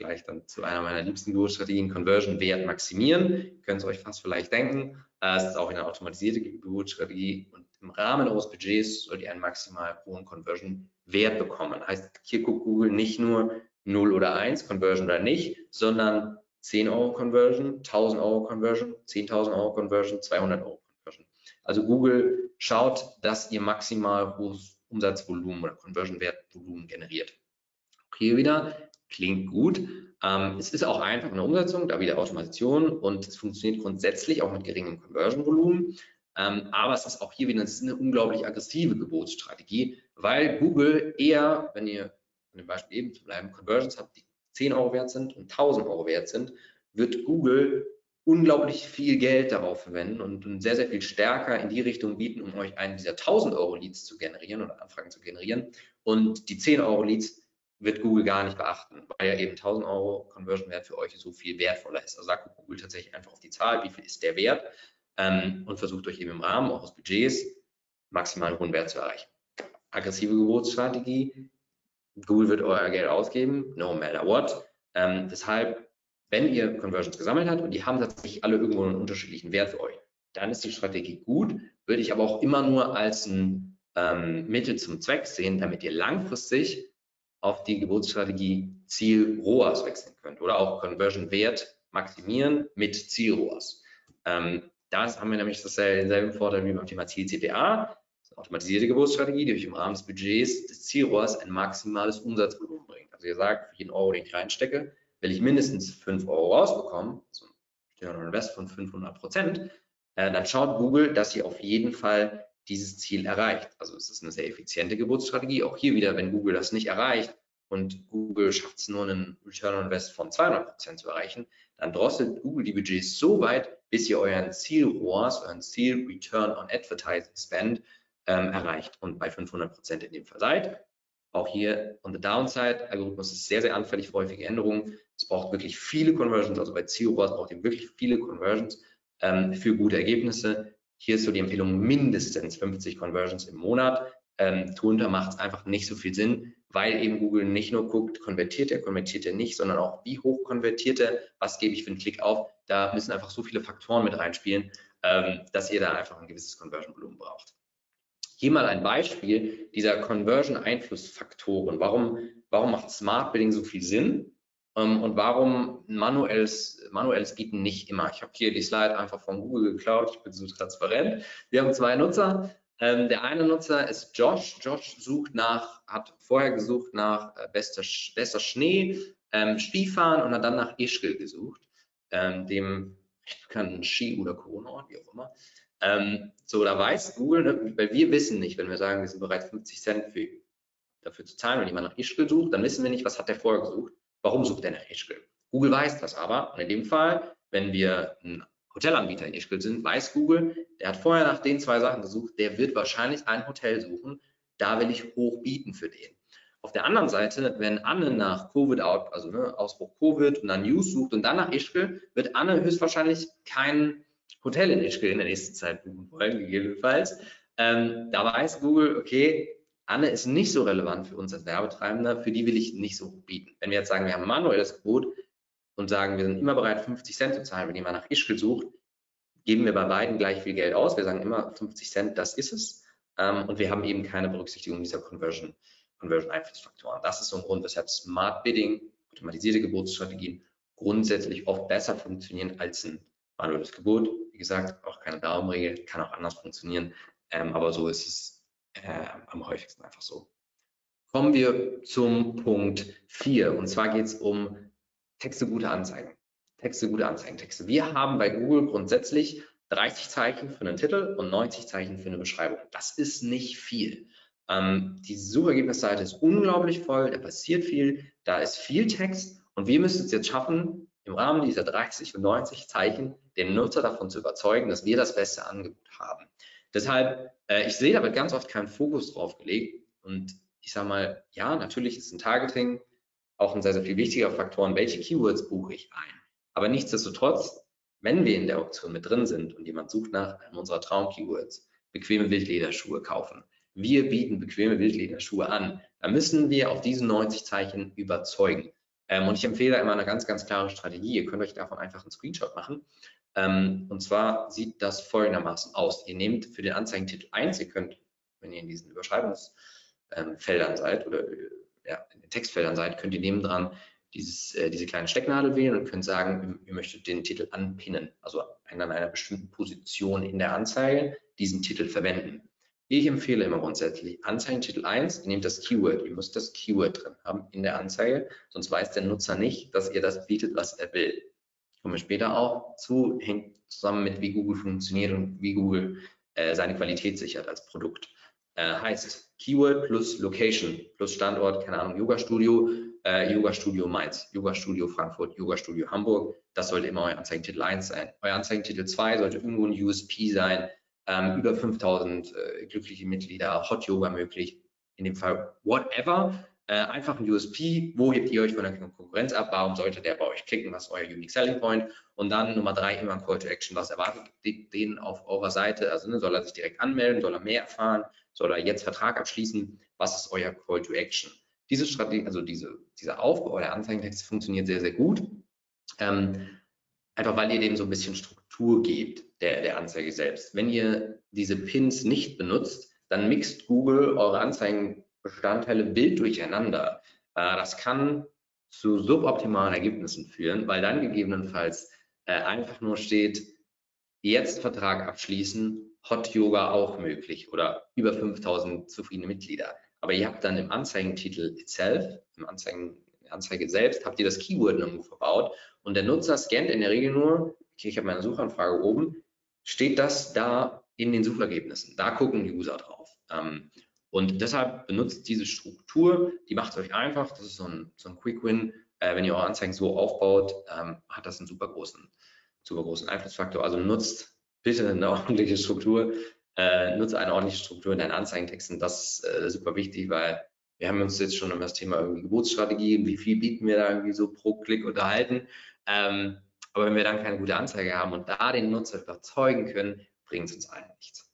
gleich dann zu einer meiner liebsten Geburtsstrategien, Conversion-Wert maximieren. Ihr könnt es euch fast vielleicht denken. Äh, es ist auch eine automatisierte Geburtsstrategie und im Rahmen eures Budgets sollt ihr einen maximal hohen Conversion-Wert bekommen. Heißt, hier guckt Google nicht nur 0 oder 1, Conversion oder nicht, sondern 10 Euro Conversion, 1000 Euro Conversion, 10.000 Euro Conversion, 200 Euro Conversion. Also Google schaut, dass ihr maximal hohes Umsatzvolumen oder Conversion-Wertvolumen generiert. Auch hier wieder, klingt gut. Ähm, es ist auch einfach in der Umsetzung, da wieder Automation und es funktioniert grundsätzlich auch mit geringem Conversion-Volumen. Ähm, aber es ist auch hier wieder eine unglaublich aggressive Gebotsstrategie, weil Google eher, wenn ihr von dem Beispiel eben zu bleiben, Conversions habt, die 10 Euro wert sind und 1000 Euro wert sind, wird Google unglaublich viel Geld darauf verwenden und, sehr, sehr viel stärker in die Richtung bieten, um euch einen dieser 1000 Euro Leads zu generieren oder Anfragen zu generieren. Und die 10 Euro Leads wird Google gar nicht beachten, weil ja eben 1000 Euro Conversion-Wert für euch so viel wertvoller ist. Also sagt Google tatsächlich einfach auf die Zahl, wie viel ist der Wert ähm, und versucht euch eben im Rahmen eures Budgets maximalen hohen Wert zu erreichen. Aggressive Geburtsstrategie. Google wird euer Geld ausgeben, no matter what. Ähm, deshalb, wenn ihr Conversions gesammelt habt und die haben tatsächlich alle irgendwo einen unterschiedlichen Wert für euch, dann ist die Strategie gut, würde ich aber auch immer nur als ein ähm, Mittel zum Zweck sehen, damit ihr langfristig auf die Geburtsstrategie Ziel ROAS wechseln könnt oder auch Conversion Wert maximieren mit Ziel ROAS. Ähm, da haben wir nämlich denselben Vorteil wie beim Thema Ziel CPA, automatisierte Geburtsstrategie, die euch im Rahmen des Budgets des Ziel ROAS ein maximales Umsatzvolumen bringt. Also ihr sagt, für jeden Euro, den ich reinstecke, will ich mindestens 5 Euro rausbekommen, so ein Invest von 500 Prozent, äh, dann schaut Google, dass ihr auf jeden Fall dieses Ziel erreicht. Also es ist eine sehr effiziente Geburtsstrategie. Auch hier wieder, wenn Google das nicht erreicht und Google schafft es nur einen Return on Invest von 200 Prozent zu erreichen, dann drosselt Google die Budgets so weit, bis ihr euren Ziel ROAS, euren Ziel Return on Advertising Spend ähm, erreicht und bei 500 Prozent in dem Fall seid. Auch hier on the downside, Algorithmus ist sehr, sehr anfällig für häufige Änderungen. Es braucht wirklich viele Conversions, also bei Ziel ROAS braucht ihr wirklich viele Conversions ähm, für gute Ergebnisse. Hier ist so die Empfehlung mindestens 50 Conversions im Monat. Ähm, drunter macht es einfach nicht so viel Sinn, weil eben Google nicht nur guckt, konvertiert er, konvertiert er nicht, sondern auch, wie hoch konvertiert er, was gebe ich für einen Klick auf. Da müssen einfach so viele Faktoren mit reinspielen, ähm, dass ihr da einfach ein gewisses Conversion-Volumen braucht. Hier mal ein Beispiel dieser Conversion-Einflussfaktoren. Warum, warum macht Smart Bidding so viel Sinn? Ähm, und warum manuelles, manuelles Bieten nicht immer? Ich habe hier die Slide einfach von Google geklaut. Ich bin so transparent. Wir haben zwei Nutzer. Ähm, der eine Nutzer ist Josh. Josh sucht nach, hat vorher gesucht nach äh, bester, bester Schnee, ähm, Skifahren und hat dann nach Ischgl gesucht, ähm, dem bekannten Ski- oder Corona-Ort, wie auch immer. Ähm, so, da weiß Google, ne, weil wir wissen nicht, wenn wir sagen, wir sind bereit, 50 Cent für, dafür zu zahlen, wenn jemand nach Ischgl sucht, dann wissen wir nicht, was hat der vorher gesucht. Warum sucht er nach Ischgl? Google weiß das aber. Und in dem Fall, wenn wir ein Hotelanbieter in Ischgl sind, weiß Google, der hat vorher nach den zwei Sachen gesucht, der wird wahrscheinlich ein Hotel suchen. Da will ich hoch bieten für den. Auf der anderen Seite, wenn Anne nach Covid, also ne, Ausbruch Covid und dann News sucht und dann nach Ischgl, wird Anne höchstwahrscheinlich kein Hotel in Ischgl in der nächsten Zeit buchen wollen, gegebenenfalls. Ähm, da weiß Google, okay, Anne ist nicht so relevant für uns als Werbetreibender, für die will ich nicht so bieten. Wenn wir jetzt sagen, wir haben manuelles Gebot und sagen, wir sind immer bereit, 50 Cent zu zahlen, wenn jemand nach Ischgl sucht, geben wir bei beiden gleich viel Geld aus. Wir sagen immer 50 Cent, das ist es. Ähm, und wir haben eben keine Berücksichtigung dieser Conversion Conversion-Einflussfaktoren. Das ist so ein Grund, weshalb Smart Bidding, automatisierte Geburtsstrategien grundsätzlich oft besser funktionieren als ein manuelles Gebot. Wie gesagt, auch keine Daumenregel, kann auch anders funktionieren, ähm, aber so ist es äh, am häufigsten einfach so. Kommen wir zum Punkt 4 und zwar geht es um Texte gute Anzeigen. Texte gute Anzeigentexte. Wir haben bei Google grundsätzlich 30 Zeichen für einen Titel und 90 Zeichen für eine Beschreibung. Das ist nicht viel. Ähm, die Suchergebnisseite ist unglaublich voll, da passiert viel, da ist viel Text und wir müssen es jetzt schaffen, im Rahmen dieser 30 und 90 Zeichen den Nutzer davon zu überzeugen, dass wir das beste Angebot haben. Deshalb, äh, ich sehe damit ganz oft keinen Fokus drauf gelegt und ich sage mal, ja, natürlich ist ein Targeting auch ein sehr, sehr viel wichtiger Faktor, welche Keywords buche ich ein. Aber nichtsdestotrotz, wenn wir in der Auktion mit drin sind und jemand sucht nach einem unserer Traum-Keywords, bequeme Wildlederschuhe kaufen, wir bieten bequeme Wildlederschuhe an. Da müssen wir auf diesen 90 Zeichen überzeugen. Ähm, und ich empfehle immer eine ganz, ganz klare Strategie. Ihr könnt euch davon einfach einen Screenshot machen. Ähm, und zwar sieht das folgendermaßen aus. Ihr nehmt für den Anzeigentitel 1, ihr könnt, wenn ihr in diesen Überschreibungsfeldern seid oder ja, in den Textfeldern seid, könnt ihr nebendran dieses, äh, diese kleine Stecknadel wählen und könnt sagen, ihr möchtet den Titel anpinnen, also an einer bestimmten Position in der Anzeige diesen Titel verwenden. Ich empfehle immer grundsätzlich Anzeigentitel 1, ihr nehmt das Keyword, ihr müsst das Keyword drin haben in der Anzeige, sonst weiß der Nutzer nicht, dass ihr das bietet, was er will. Kommen wir später auch zu, hängt zusammen mit, wie Google funktioniert und wie Google äh, seine Qualität sichert als Produkt. Äh, heißt Keyword plus Location plus Standort, keine Ahnung, Yoga Studio, äh, Yoga Studio Mainz, Yoga Studio Frankfurt, Yoga Studio Hamburg. Das sollte immer euer Anzeigentitel 1 sein. Euer Anzeigentitel 2 sollte irgendwo ein USP sein, ähm, über 5000 äh, glückliche Mitglieder, Hot Yoga möglich, in dem Fall whatever, äh, einfach ein USP, wo hebt ihr euch von der Konkurrenz ab, warum sollte der bei euch klicken, was ist euer Unique Selling Point? Und dann Nummer drei immer ein Call to Action, was erwartet den auf eurer Seite, also ne, soll er sich direkt anmelden, soll er mehr erfahren, soll er jetzt Vertrag abschließen, was ist euer Call to Action. Diese Strategie, also diese, dieser Aufbau der Anzeigentexte funktioniert sehr, sehr gut. Ähm, einfach weil ihr dem so ein bisschen Struktur gebt, der, der Anzeige selbst. Wenn ihr diese Pins nicht benutzt, dann mixt Google eure Anzeigenbestandteile wild durcheinander. Äh, das kann zu suboptimalen Ergebnissen führen, weil dann gegebenenfalls äh, einfach nur steht, jetzt Vertrag abschließen, Hot Yoga auch möglich oder über 5000 zufriedene Mitglieder. Aber ihr habt dann im Anzeigentitel itself, im Anzeigen, Anzeige selbst, habt ihr das Keyword irgendwo verbaut und der Nutzer scannt in der Regel nur, okay, ich habe meine Suchanfrage oben, steht das da in den Suchergebnissen. Da gucken die User drauf. Und deshalb benutzt diese Struktur, die macht es euch einfach. Das ist so ein, so ein Quick Win. Äh, wenn ihr eure Anzeigen so aufbaut, ähm, hat das einen super großen, super großen Einflussfaktor. Also nutzt bitte eine ordentliche Struktur, äh, nutze eine ordentliche Struktur in deinen Anzeigentexten. Das ist äh, super wichtig, weil wir haben uns jetzt schon um das Thema irgendwie Geburtsstrategie, wie viel bieten wir da irgendwie so pro Klick unterhalten. Ähm, aber wenn wir dann keine gute Anzeige haben und da den Nutzer überzeugen können, bringt es uns allen nichts.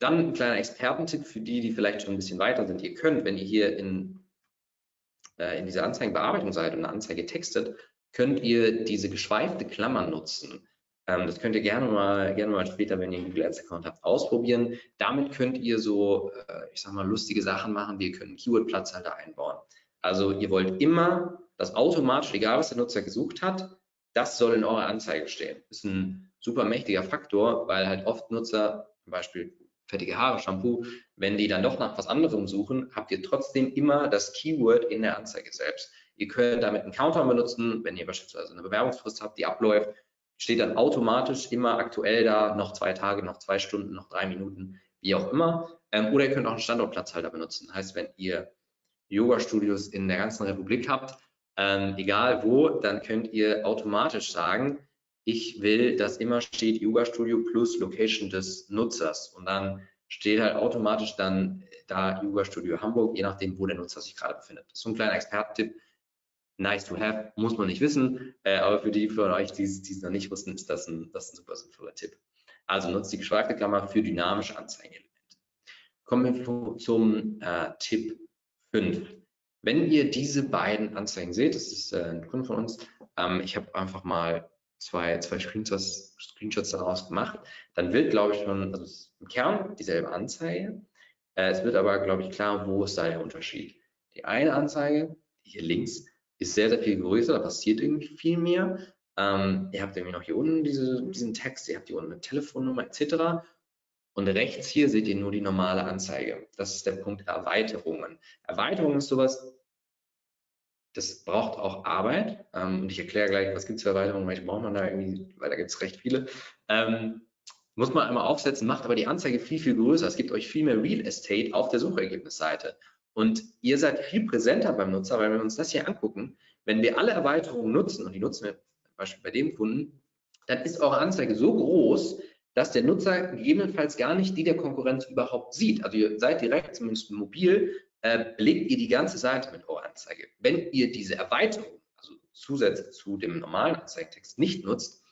Dann ein kleiner Expertentipp für die, die vielleicht schon ein bisschen weiter sind. Ihr könnt, wenn ihr hier in, äh, in dieser Anzeigenbearbeitung seid und eine Anzeige textet, könnt ihr diese geschweifte Klammer nutzen. Ähm, das könnt ihr gerne mal, gerne mal später, wenn ihr einen Google Ads Account habt, ausprobieren. Damit könnt ihr so, äh, ich sag mal, lustige Sachen machen. Wir können Keyword-Platzhalter einbauen. Also ihr wollt immer, dass automatisch, egal was der Nutzer gesucht hat, das soll in eurer Anzeige stehen. Das ist ein super mächtiger Faktor, weil halt oft Nutzer, zum Beispiel fettige Haare, Shampoo, wenn die dann doch nach was anderem suchen, habt ihr trotzdem immer das Keyword in der Anzeige selbst. Ihr könnt damit einen Counter benutzen, wenn ihr beispielsweise eine Bewerbungsfrist habt, die abläuft, steht dann automatisch immer aktuell da, noch zwei Tage, noch zwei Stunden, noch drei Minuten, wie auch immer. Ähm, oder ihr könnt auch einen Standortplatzhalter benutzen. Heißt, wenn ihr Yoga-Studios in der ganzen Republik habt ähm, egal wo, dann könnt ihr automatisch sagen, ich will, dass immer steht Yoga Studio plus Location des Nutzers und dann steht halt automatisch dann da Yoga Studio Hamburg, je nachdem, wo der Nutzer sich gerade befindet. Das ist so ein kleiner Expertentipp. Nice to have, muss man nicht wissen, äh, aber für die von euch, die es noch nicht wussten, ist das ein, das ein super sinnvoller Tipp. Also nutzt die geschweifte Klammer für dynamische Anzeigenelemente. Kommen wir zum äh, Tipp 5. Wenn ihr diese beiden Anzeigen seht, das ist äh, ein Kunde von uns, ähm, ich habe einfach mal zwei, zwei Screenshots, Screenshots daraus gemacht, dann wird, glaube ich, schon, also im Kern dieselbe Anzeige. Äh, es wird aber, glaube ich, klar, wo ist da der Unterschied. Die eine Anzeige, die hier links, ist sehr, sehr viel größer, da passiert irgendwie viel mehr. Ähm, ihr habt irgendwie noch hier unten diese, diesen Text, ihr habt hier unten eine Telefonnummer etc. Und rechts hier seht ihr nur die normale Anzeige. Das ist der Punkt Erweiterungen. Erweiterungen ist sowas, das braucht auch Arbeit. Ähm, und ich erkläre gleich, was gibt es für Erweiterungen, welche braucht man da irgendwie, weil da gibt es recht viele. Ähm, muss man einmal aufsetzen, macht aber die Anzeige viel, viel größer. Es gibt euch viel mehr Real Estate auf der Suchergebnisseite. Und ihr seid viel präsenter beim Nutzer, weil wenn wir uns das hier angucken, wenn wir alle Erweiterungen nutzen, und die nutzen wir zum Beispiel bei dem Kunden, dann ist eure Anzeige so groß, dass der Nutzer gegebenenfalls gar nicht die der Konkurrenz überhaupt sieht. Also ihr seid direkt, zumindest mobil, äh, belegt ihr die ganze Seite mit eurer Anzeige. Wenn ihr diese Erweiterung, also Zusätze zu dem normalen Anzeigentext nicht nutzt,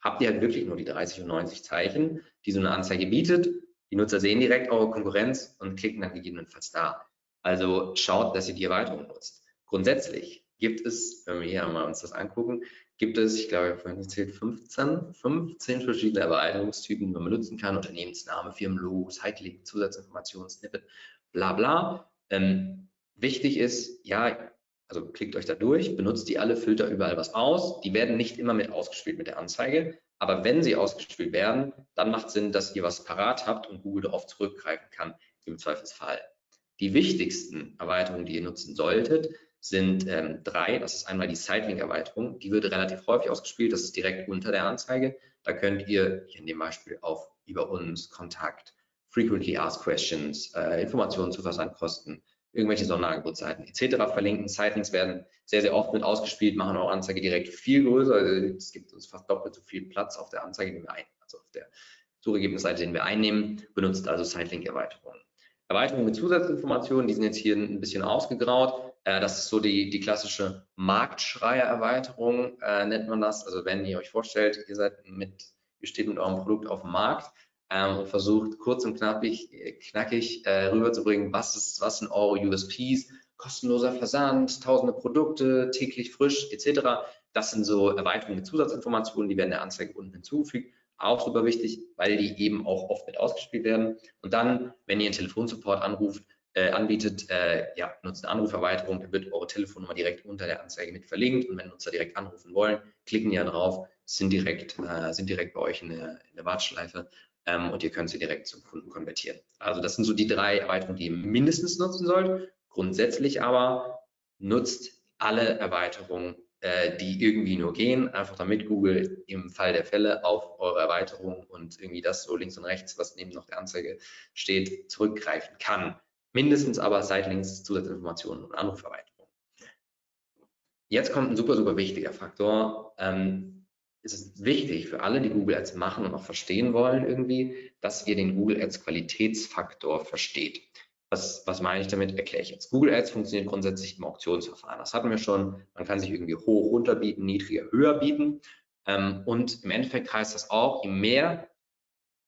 habt ihr halt wirklich nur die 30 und 90 Zeichen, die so eine Anzeige bietet. Die Nutzer sehen direkt eure Konkurrenz und klicken dann gegebenenfalls da. Also schaut, dass ihr die Erweiterung nutzt. Grundsätzlich gibt es, wenn wir hier mal uns das angucken, gibt es, ich glaube, vorhin gezählt 15, 15 verschiedene Erweiterungstypen, die man benutzen kann. Unternehmensname, Firmenlogo, Site-Link, Zusatzinformationen, Snippet, bla bla. Ähm, wichtig ist, ja, also klickt euch da durch, benutzt die alle, filter überall was aus. Die werden nicht immer mit ausgespielt mit der Anzeige, aber wenn sie ausgespielt werden, dann macht Sinn, dass ihr was parat habt und Google darauf zurückgreifen kann, im Zweifelsfall. Die wichtigsten Erweiterungen, die ihr nutzen solltet, sind ähm, drei. Das ist einmal die Sitelink-Erweiterung. Die wird relativ häufig ausgespielt. Das ist direkt unter der Anzeige. Da könnt ihr hier in dem Beispiel auf über uns, Kontakt, Frequently Asked Questions, äh, Informationen zu Versandkosten, irgendwelche Sonderangebotsseiten etc. verlinken. Sitelinks werden sehr, sehr oft mit ausgespielt, machen auch Anzeige direkt viel größer. Es gibt uns fast doppelt so viel Platz auf der Anzeige, den wir ein, also auf der Suchergebnisseite, den wir einnehmen, benutzt also Sitelink-Erweiterungen. Erweiterungen mit Zusatzinformationen, die sind jetzt hier ein bisschen ausgegraut. Äh, das ist so die, die klassische Marktschreier-Erweiterung, äh, nennt man das. Also wenn ihr euch vorstellt, ihr seid mit, ihr steht mit eurem Produkt auf dem Markt ähm, und versucht kurz und knappig, knackig äh, rüberzubringen, was, ist, was sind eure USPs, kostenloser Versand, tausende Produkte, täglich frisch etc. Das sind so Erweiterungen mit Zusatzinformationen, die werden der Anzeige unten hinzugefügt auch super wichtig, weil die eben auch oft mit ausgespielt werden. Und dann, wenn ihr einen Telefonsupport anruft, äh, anbietet, äh, ja, nutzt eine Anruferweiterung, dann wird eure Telefonnummer direkt unter der Anzeige mit verlinkt und wenn Nutzer direkt anrufen wollen, klicken die ja drauf, sind direkt, äh, sind direkt bei euch in der, in der Warteschleife ähm, und ihr könnt sie direkt zum Kunden konvertieren. Also das sind so die drei Erweiterungen, die ihr mindestens nutzen sollt. Grundsätzlich aber nutzt alle Erweiterungen äh, die irgendwie nur gehen, einfach damit Google im Fall der Fälle auf eure Erweiterung und irgendwie das so links und rechts, was neben noch der Anzeige steht, zurückgreifen kann. Mindestens aber Sitelinks, Zusatzinformationen und Anruferweiterung. Jetzt kommt ein super, super wichtiger Faktor. Ähm, es ist wichtig für alle, die Google Ads machen und auch verstehen wollen irgendwie, dass ihr den Google Ads Qualitätsfaktor versteht. Was, was meine ich damit? Erkläre ich jetzt. Google Ads funktioniert grundsätzlich im Auktionsverfahren. Das hatten wir schon. Man kann sich irgendwie hoch, runter bieten, niedriger, höher bieten. Ähm, und im Endeffekt heißt das auch, je mehr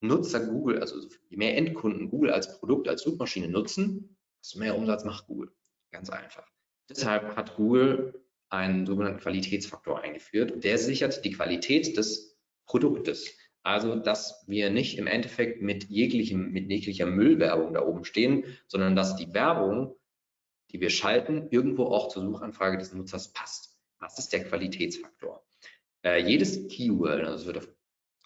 Nutzer Google, also je mehr Endkunden Google als Produkt, als Suchmaschine nutzen, desto mehr Umsatz macht Google. Ganz einfach. Deshalb hat Google einen sogenannten Qualitätsfaktor eingeführt der sichert die Qualität des Produktes. Also, dass wir nicht im Endeffekt mit jeglichem, mit jeglicher Müllwerbung da oben stehen, sondern dass die Werbung, die wir schalten, irgendwo auch zur Suchanfrage des Nutzers passt. Was ist der Qualitätsfaktor? Äh, jedes Keyword, also es wird auf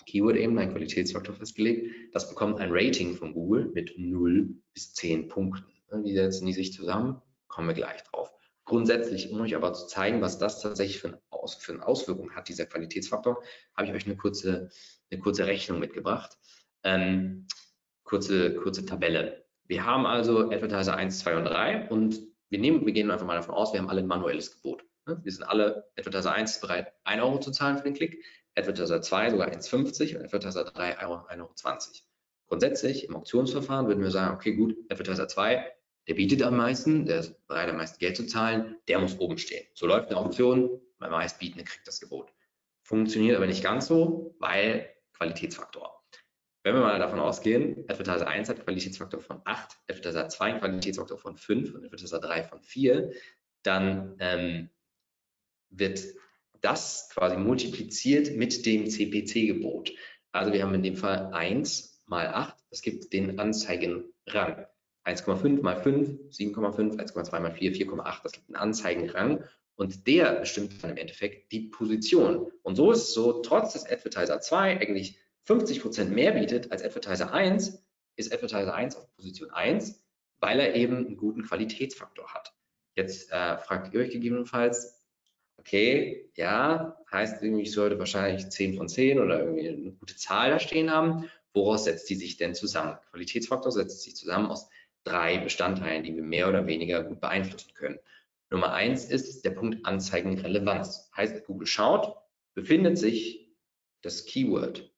Keyword eben ein Qualitätsfaktor festgelegt, das bekommt ein Rating von Google mit 0 bis 10 Punkten. Die setzen die sich zusammen, kommen wir gleich drauf. Grundsätzlich, um euch aber zu zeigen, was das tatsächlich für, eine, Aus für eine Auswirkung hat, dieser Qualitätsfaktor, habe ich euch eine kurze eine kurze Rechnung mitgebracht. Ähm, kurze, kurze Tabelle. Wir haben also Advertiser 1, 2 und 3 und wir nehmen, wir gehen einfach mal davon aus, wir haben alle ein manuelles Gebot. Ne? Wir sind alle, Advertiser 1 ist bereit, 1 Euro zu zahlen für den Klick, Advertiser 2 sogar 1,50 und Advertiser 3 Euro 1,20 Euro. Grundsätzlich im Auktionsverfahren würden wir sagen, okay, gut, Advertiser 2, der bietet am meisten, der ist bereit, am meisten Geld zu zahlen, der muss oben stehen. So läuft eine Auktion, beim meistbietende kriegt das Gebot. Funktioniert aber nicht ganz so, weil Qualitätsfaktor. Wenn wir mal davon ausgehen, Advertiser 1 hat Qualitätsfaktor von 8, Advertiser 2 Qualitätsfaktor von 5 und Advertiser 3 von 4, dann ähm, wird das quasi multipliziert mit dem CPC-Gebot. Also wir haben in dem Fall 1 mal 8, das gibt den Anzeigenrang. 1,5 mal 5, 7,5, 1,2 mal 4, 4,8, das gibt einen Anzeigenrang und der bestimmt dann im Endeffekt die Position. Und so ist es so, trotz dass Advertiser 2 eigentlich 50 Prozent mehr bietet als Advertiser 1, ist Advertiser 1 auf Position 1, weil er eben einen guten Qualitätsfaktor hat. Jetzt äh, fragt ihr euch gegebenenfalls, okay, ja, heißt irgendwie, ich sollte wahrscheinlich 10 von 10 oder irgendwie eine gute Zahl da stehen haben. Woraus setzt die sich denn zusammen? Qualitätsfaktor setzt sich zusammen aus drei Bestandteilen, die wir mehr oder weniger gut beeinflussen können. Nummer eins ist der Punkt Anzeigenrelevanz. Heißt, Google schaut, befindet sich das Keyword,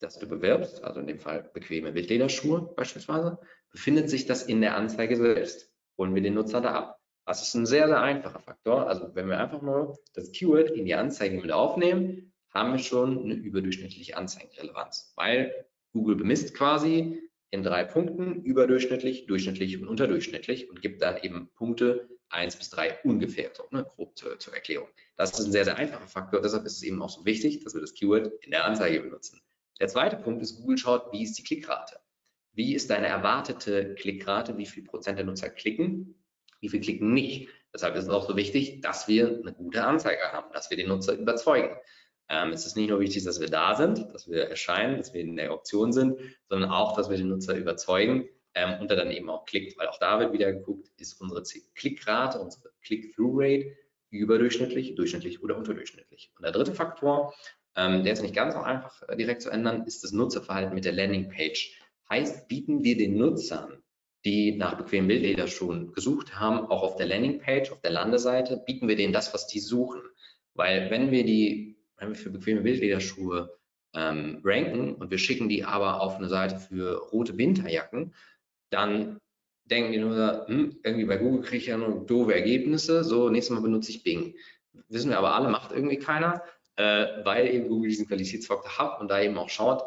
das du bewirbst, also in dem Fall bequeme Wildlederschuhe beispielsweise, befindet sich das in der Anzeige selbst. Holen wir den Nutzer da ab. Das ist ein sehr, sehr einfacher Faktor. Also wenn wir einfach nur das Keyword in die Anzeige mit aufnehmen, haben wir schon eine überdurchschnittliche Anzeigenrelevanz, weil Google bemisst quasi in drei Punkten, überdurchschnittlich, durchschnittlich und unterdurchschnittlich und gibt dann eben Punkte 1 bis 3 ungefähr, so, ne, grob zur, zur, Erklärung. Das ist ein sehr, sehr einfacher Faktor, deshalb ist es eben auch so wichtig, dass wir das Keyword in der Anzeige benutzen. Der zweite Punkt ist, Google schaut, wie ist die Klickrate? Wie ist deine erwartete Klickrate? Wie viel Prozent der Nutzer klicken? wie viel klicken nicht. Deshalb ist es auch so wichtig, dass wir eine gute Anzeige haben, dass wir den Nutzer überzeugen. Ähm, es ist nicht nur wichtig, dass wir da sind, dass wir erscheinen, dass wir in der Option sind, sondern auch, dass wir den Nutzer überzeugen ähm, und er dann eben auch klickt, weil auch da wird wieder geguckt, ist unsere Klickrate, unsere Click-Through-Rate überdurchschnittlich, durchschnittlich oder unterdurchschnittlich. Und der dritte Faktor, ähm, der ist nicht ganz so einfach äh, direkt zu ändern, ist das Nutzerverhalten mit der Landingpage. Heißt, bieten wir den Nutzern die nach bequemen Bildlederschuhen gesucht haben, auch auf der Landingpage, auf der Landeseite, bieten wir denen das, was die suchen. Weil wenn wir die, wenn wir für bequeme Bildlederschuhe ähm, ranken und wir schicken die aber auf eine Seite für rote Winterjacken, dann denken die nur, hm, irgendwie bei Google kriege ich ja nur doofe Ergebnisse, so nächstes Mal benutze ich Bing. Wissen wir aber alle, macht irgendwie keiner, äh, weil eben Google diesen Qualitätsfaktor hat und da eben auch schaut,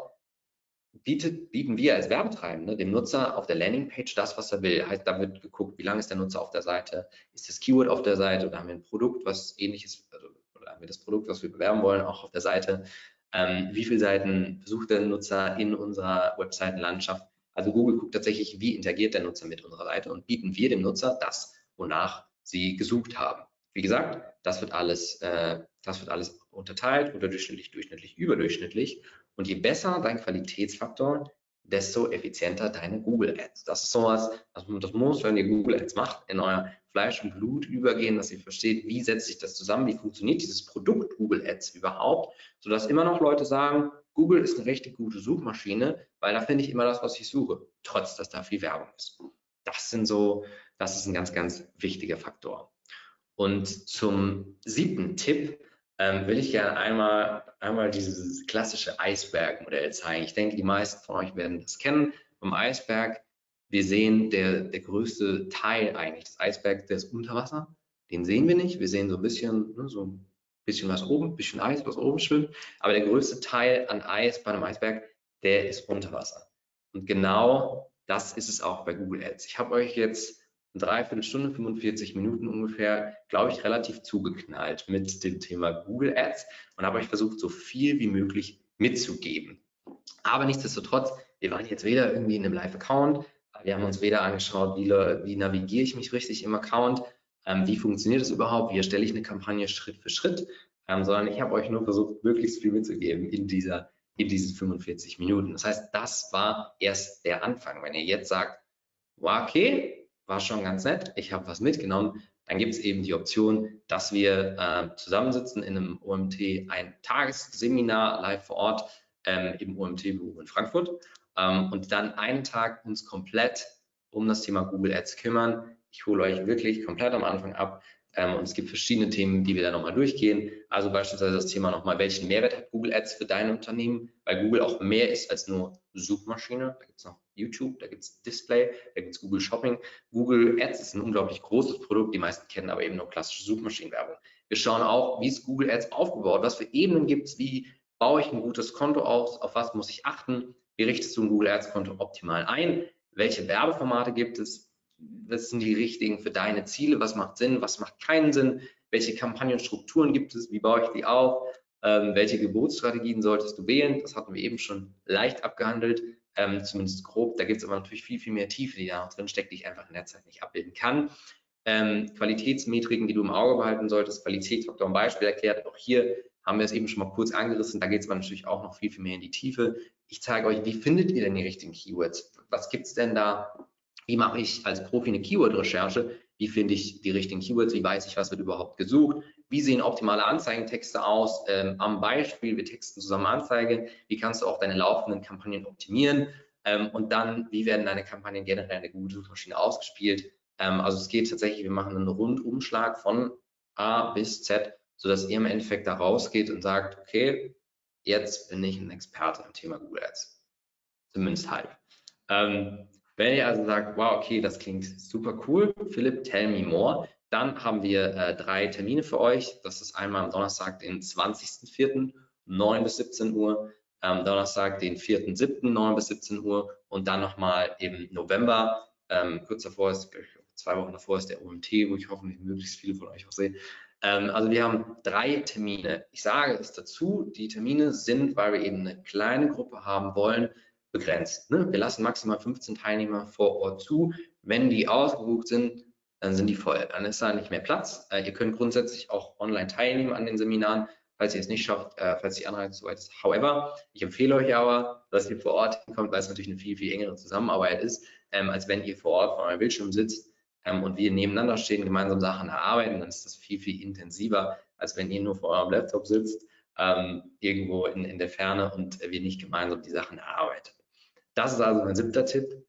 bietet, bieten wir als Werbetreibende dem Nutzer auf der Landingpage das, was er will. Heißt, da wird geguckt, wie lange ist der Nutzer auf der Seite, ist das Keyword auf der Seite oder haben wir ein Produkt, was ähnliches, also, oder haben wir das Produkt, was wir bewerben wollen, auch auf der Seite. Ähm, wie viele Seiten besucht der Nutzer in unserer Webseitenlandschaft? Also Google guckt tatsächlich, wie interagiert der Nutzer mit unserer Seite und bieten wir dem Nutzer das, wonach sie gesucht haben. Wie gesagt, das wird alles, äh, das wird alles unterteilt, unterdurchschnittlich, durchschnittlich, überdurchschnittlich. Und je besser dein Qualitätsfaktor, desto effizienter deine Google Ads. Das ist sowas, das muss, wenn ihr Google Ads macht, in euer Fleisch und Blut übergehen, dass ihr versteht, wie setzt sich das zusammen, wie funktioniert dieses Produkt Google Ads überhaupt, sodass immer noch Leute sagen, Google ist eine richtig gute Suchmaschine, weil da finde ich immer das, was ich suche, trotz dass da viel Werbung ist. Das sind so, das ist ein ganz, ganz wichtiger Faktor. Und zum siebten Tipp, ähm, will ich gerne einmal, einmal dieses klassische Eisbergmodell zeigen. Ich denke, die meisten von euch werden das kennen. Vom Eisberg, wir sehen, der, der größte Teil eigentlich des Eisbergs, der ist unter Wasser. Den sehen wir nicht. Wir sehen so ein bisschen, ne, so ein bisschen was oben, ein bisschen Eis, was oben schwimmt. Aber der größte Teil an Eis bei einem Eisberg, der ist unter Wasser. Und genau das ist es auch bei Google Ads. Ich habe euch jetzt Dreiviertelstunde, 45 Minuten ungefähr, glaube ich, relativ zugeknallt mit dem Thema Google Ads und habe euch versucht, so viel wie möglich mitzugeben. Aber nichtsdestotrotz, wir waren jetzt weder irgendwie in einem Live-Account, wir haben uns weder angeschaut, wie, wie navigiere ich mich richtig im Account, ähm, wie funktioniert es überhaupt, wie erstelle ich eine Kampagne Schritt für Schritt, ähm, sondern ich habe euch nur versucht, möglichst viel mitzugeben in dieser in diesen 45 Minuten. Das heißt, das war erst der Anfang. Wenn ihr jetzt sagt, okay, war schon ganz nett, ich habe was mitgenommen, dann gibt es eben die Option, dass wir äh, zusammensitzen in einem OMT, ein Tagesseminar live vor Ort ähm, im OMT-Büro in Frankfurt ähm, und dann einen Tag uns komplett um das Thema Google Ads kümmern. Ich hole euch wirklich komplett am Anfang ab, Ähm, und es gibt verschiedene Themen, die wir da nochmal durchgehen. Also beispielsweise das Thema nochmal, welchen Mehrwert hat Google Ads für dein Unternehmen? Weil Google auch mehr ist als nur Suchmaschine. Da gibt es noch YouTube, da gibt es Display, da gibt es Google Shopping. Google Ads ist ein unglaublich großes Produkt. Die meisten kennen aber eben nur klassische Suchmaschinenwerbung. Wir schauen auch, wie ist Google Ads aufgebaut? Was für Ebenen gibt es? Wie baue ich ein gutes Konto aus? Auf was muss ich achten? Wie richtest du ein Google Ads Konto optimal ein? Welche Werbeformate gibt es? was sind die richtigen für deine Ziele, was macht Sinn, was macht keinen Sinn, welche Kampagnenstrukturen gibt es, wie baue ich die auf, ähm, welche Geburtsstrategien solltest du wählen, das hatten wir eben schon leicht abgehandelt, ähm, zumindest grob, da gibt es aber natürlich viel, viel mehr Tiefe, die da noch drin steckt, die ich einfach in der Zeit nicht abbilden kann. Ähm, Qualitätsmetriken, die du im Auge behalten solltest, Qualitätsfaktor ein Beispiel erklärt, auch hier haben wir es eben schon mal kurz angerissen, da geht es aber natürlich auch noch viel, viel mehr in die Tiefe. Ich zeige euch, wie findet ihr denn die richtigen Keywords? Was gibt es denn da wie mache ich als Profi eine Keyword-Recherche? Wie finde ich die richtigen Keywords? Wie weiß ich, was wird überhaupt gesucht? Wie sehen optimale Anzeigentexte aus? Ähm, am Beispiel, wir texten zusammen Anzeige. Wie kannst du auch deine laufenden Kampagnen optimieren? Ähm, und dann, wie werden deine Kampagnen generell in der Google-Suchmaschine ausgespielt? Ähm, also es geht tatsächlich, wir machen einen Rundumschlag von A bis Z, sodass ihr im Endeffekt da rausgeht und sagt, okay, jetzt bin ich ein Experte im Thema Google Ads. Zumindest halb. Ähm, wenn ihr also sagt, wow, okay, das klingt super cool, Philipp, tell me more, dann haben wir äh, drei Termine für euch. Das ist einmal am Donnerstag, den 20.04., 9 bis 17 Uhr, am Donnerstag, den 4.07., 9 bis 17 Uhr und dann nochmal im November, ähm, kurz davor ist, zwei Wochen davor ist der OMT, wo ich hoffentlich möglichst viele von euch auch sehe. Ähm, also wir haben drei Termine. Ich sage es dazu, die Termine sind, weil wir eben eine kleine Gruppe haben wollen, begrenzt. Ne? Wir lassen maximal 15 Teilnehmer vor Ort zu. Wenn die ausgebucht sind, dann sind die voll. Dann ist da nicht mehr Platz. Äh, ihr könnt grundsätzlich auch online teilnehmen an den Seminaren, falls ihr es nicht schafft, äh, falls die Anreise zu weit ist. However, ich empfehle euch aber, dass ihr vor Ort hinkommt, weil es natürlich eine viel, viel engere Zusammenarbeit ist, ähm, als wenn ihr vor Ort vor eurem Bildschirm sitzt ähm, und wir nebeneinander stehen, gemeinsam Sachen erarbeiten, dann ist das viel, viel intensiver, als wenn ihr nur vor eurem Laptop sitzt, ähm, irgendwo in, in der Ferne und wir nicht gemeinsam die Sachen erarbeiten. Das ist also mein siebter Tipp.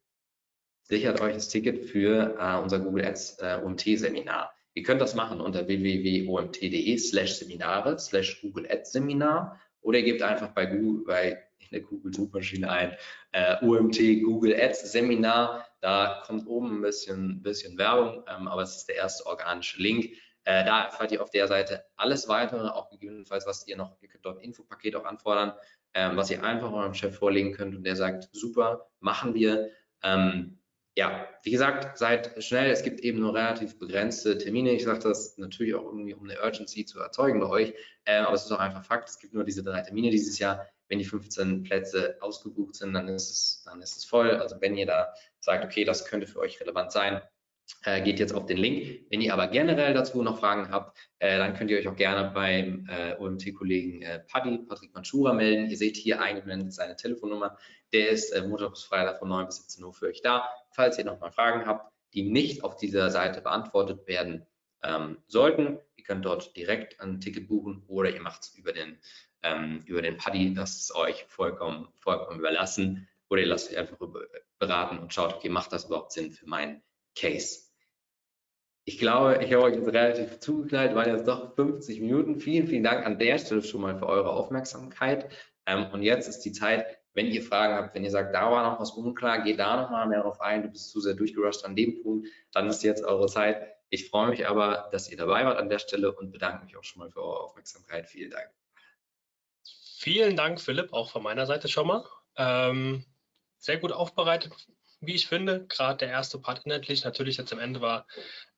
Sichert euch das Ticket für äh, unser Google Ads äh, OMT-Seminar. Ihr könnt das machen unter www.omt.de slash Seminare slash Google Ads Seminar oder ihr gebt einfach bei Google, bei in der Google Suchmaschine ein äh, OMT Google Ads Seminar. Da kommt oben ein bisschen, bisschen Werbung, ähm, aber es ist der erste organische Link. Äh, da erfahrt ihr auf der Seite alles weitere, auch gegebenenfalls, was ihr noch, ihr könnt dort Infopaket auch anfordern, ähm, was ihr einfach eurem Chef vorlegen könnt und der sagt, super, machen wir. Ähm, ja, wie gesagt, seid schnell. Es gibt eben nur relativ begrenzte Termine. Ich sage das natürlich auch irgendwie, um eine Urgency zu erzeugen bei euch. Äh, aber es ist auch einfach Fakt. Es gibt nur diese drei Termine dieses Jahr. Wenn die 15 Plätze ausgebucht sind, dann ist es, dann ist es voll. Also wenn ihr da sagt, okay, das könnte für euch relevant sein, äh, geht jetzt auf den Link. Wenn ihr aber generell dazu noch Fragen habt, äh, dann könnt ihr euch auch gerne beim äh, OMT-Kollegen äh, Paddy, Patrick Manschura melden. Ihr seht hier eingeblendet seine Telefonnummer. Der ist äh, Montag Freitag von 9 bis 17 Uhr für euch da. Falls ihr nochmal Fragen habt, die nicht auf dieser Seite beantwortet werden ähm, sollten, ihr könnt dort direkt ein Ticket buchen oder ihr macht es über den, ähm, über den Paddy. Das ist euch vollkommen, vollkommen überlassen. Oder ihr lasst euch einfach beraten und schaut, okay, macht das überhaupt Sinn für meinen Case. Ich glaube, ich habe euch jetzt relativ zugeknallt, waren jetzt doch 50 Minuten. Vielen, vielen Dank an der Stelle schon mal für eure Aufmerksamkeit. Ähm, und jetzt ist die Zeit, wenn ihr Fragen habt, wenn ihr sagt, da war noch was unklar, geht da noch mal mehr drauf ein, du bist zu sehr durchgerusht an dem Punkt, dann ist jetzt eure Zeit. Ich freue mich aber, dass ihr dabei wart an der Stelle und bedanke mich auch schon mal für eure Aufmerksamkeit. Vielen Dank. Vielen Dank, Philipp, auch von meiner Seite schon mal. Ähm, sehr gut aufbereitet, wie ich finde. Gerade der erste Part inhaltlich, natürlich jetzt am Ende war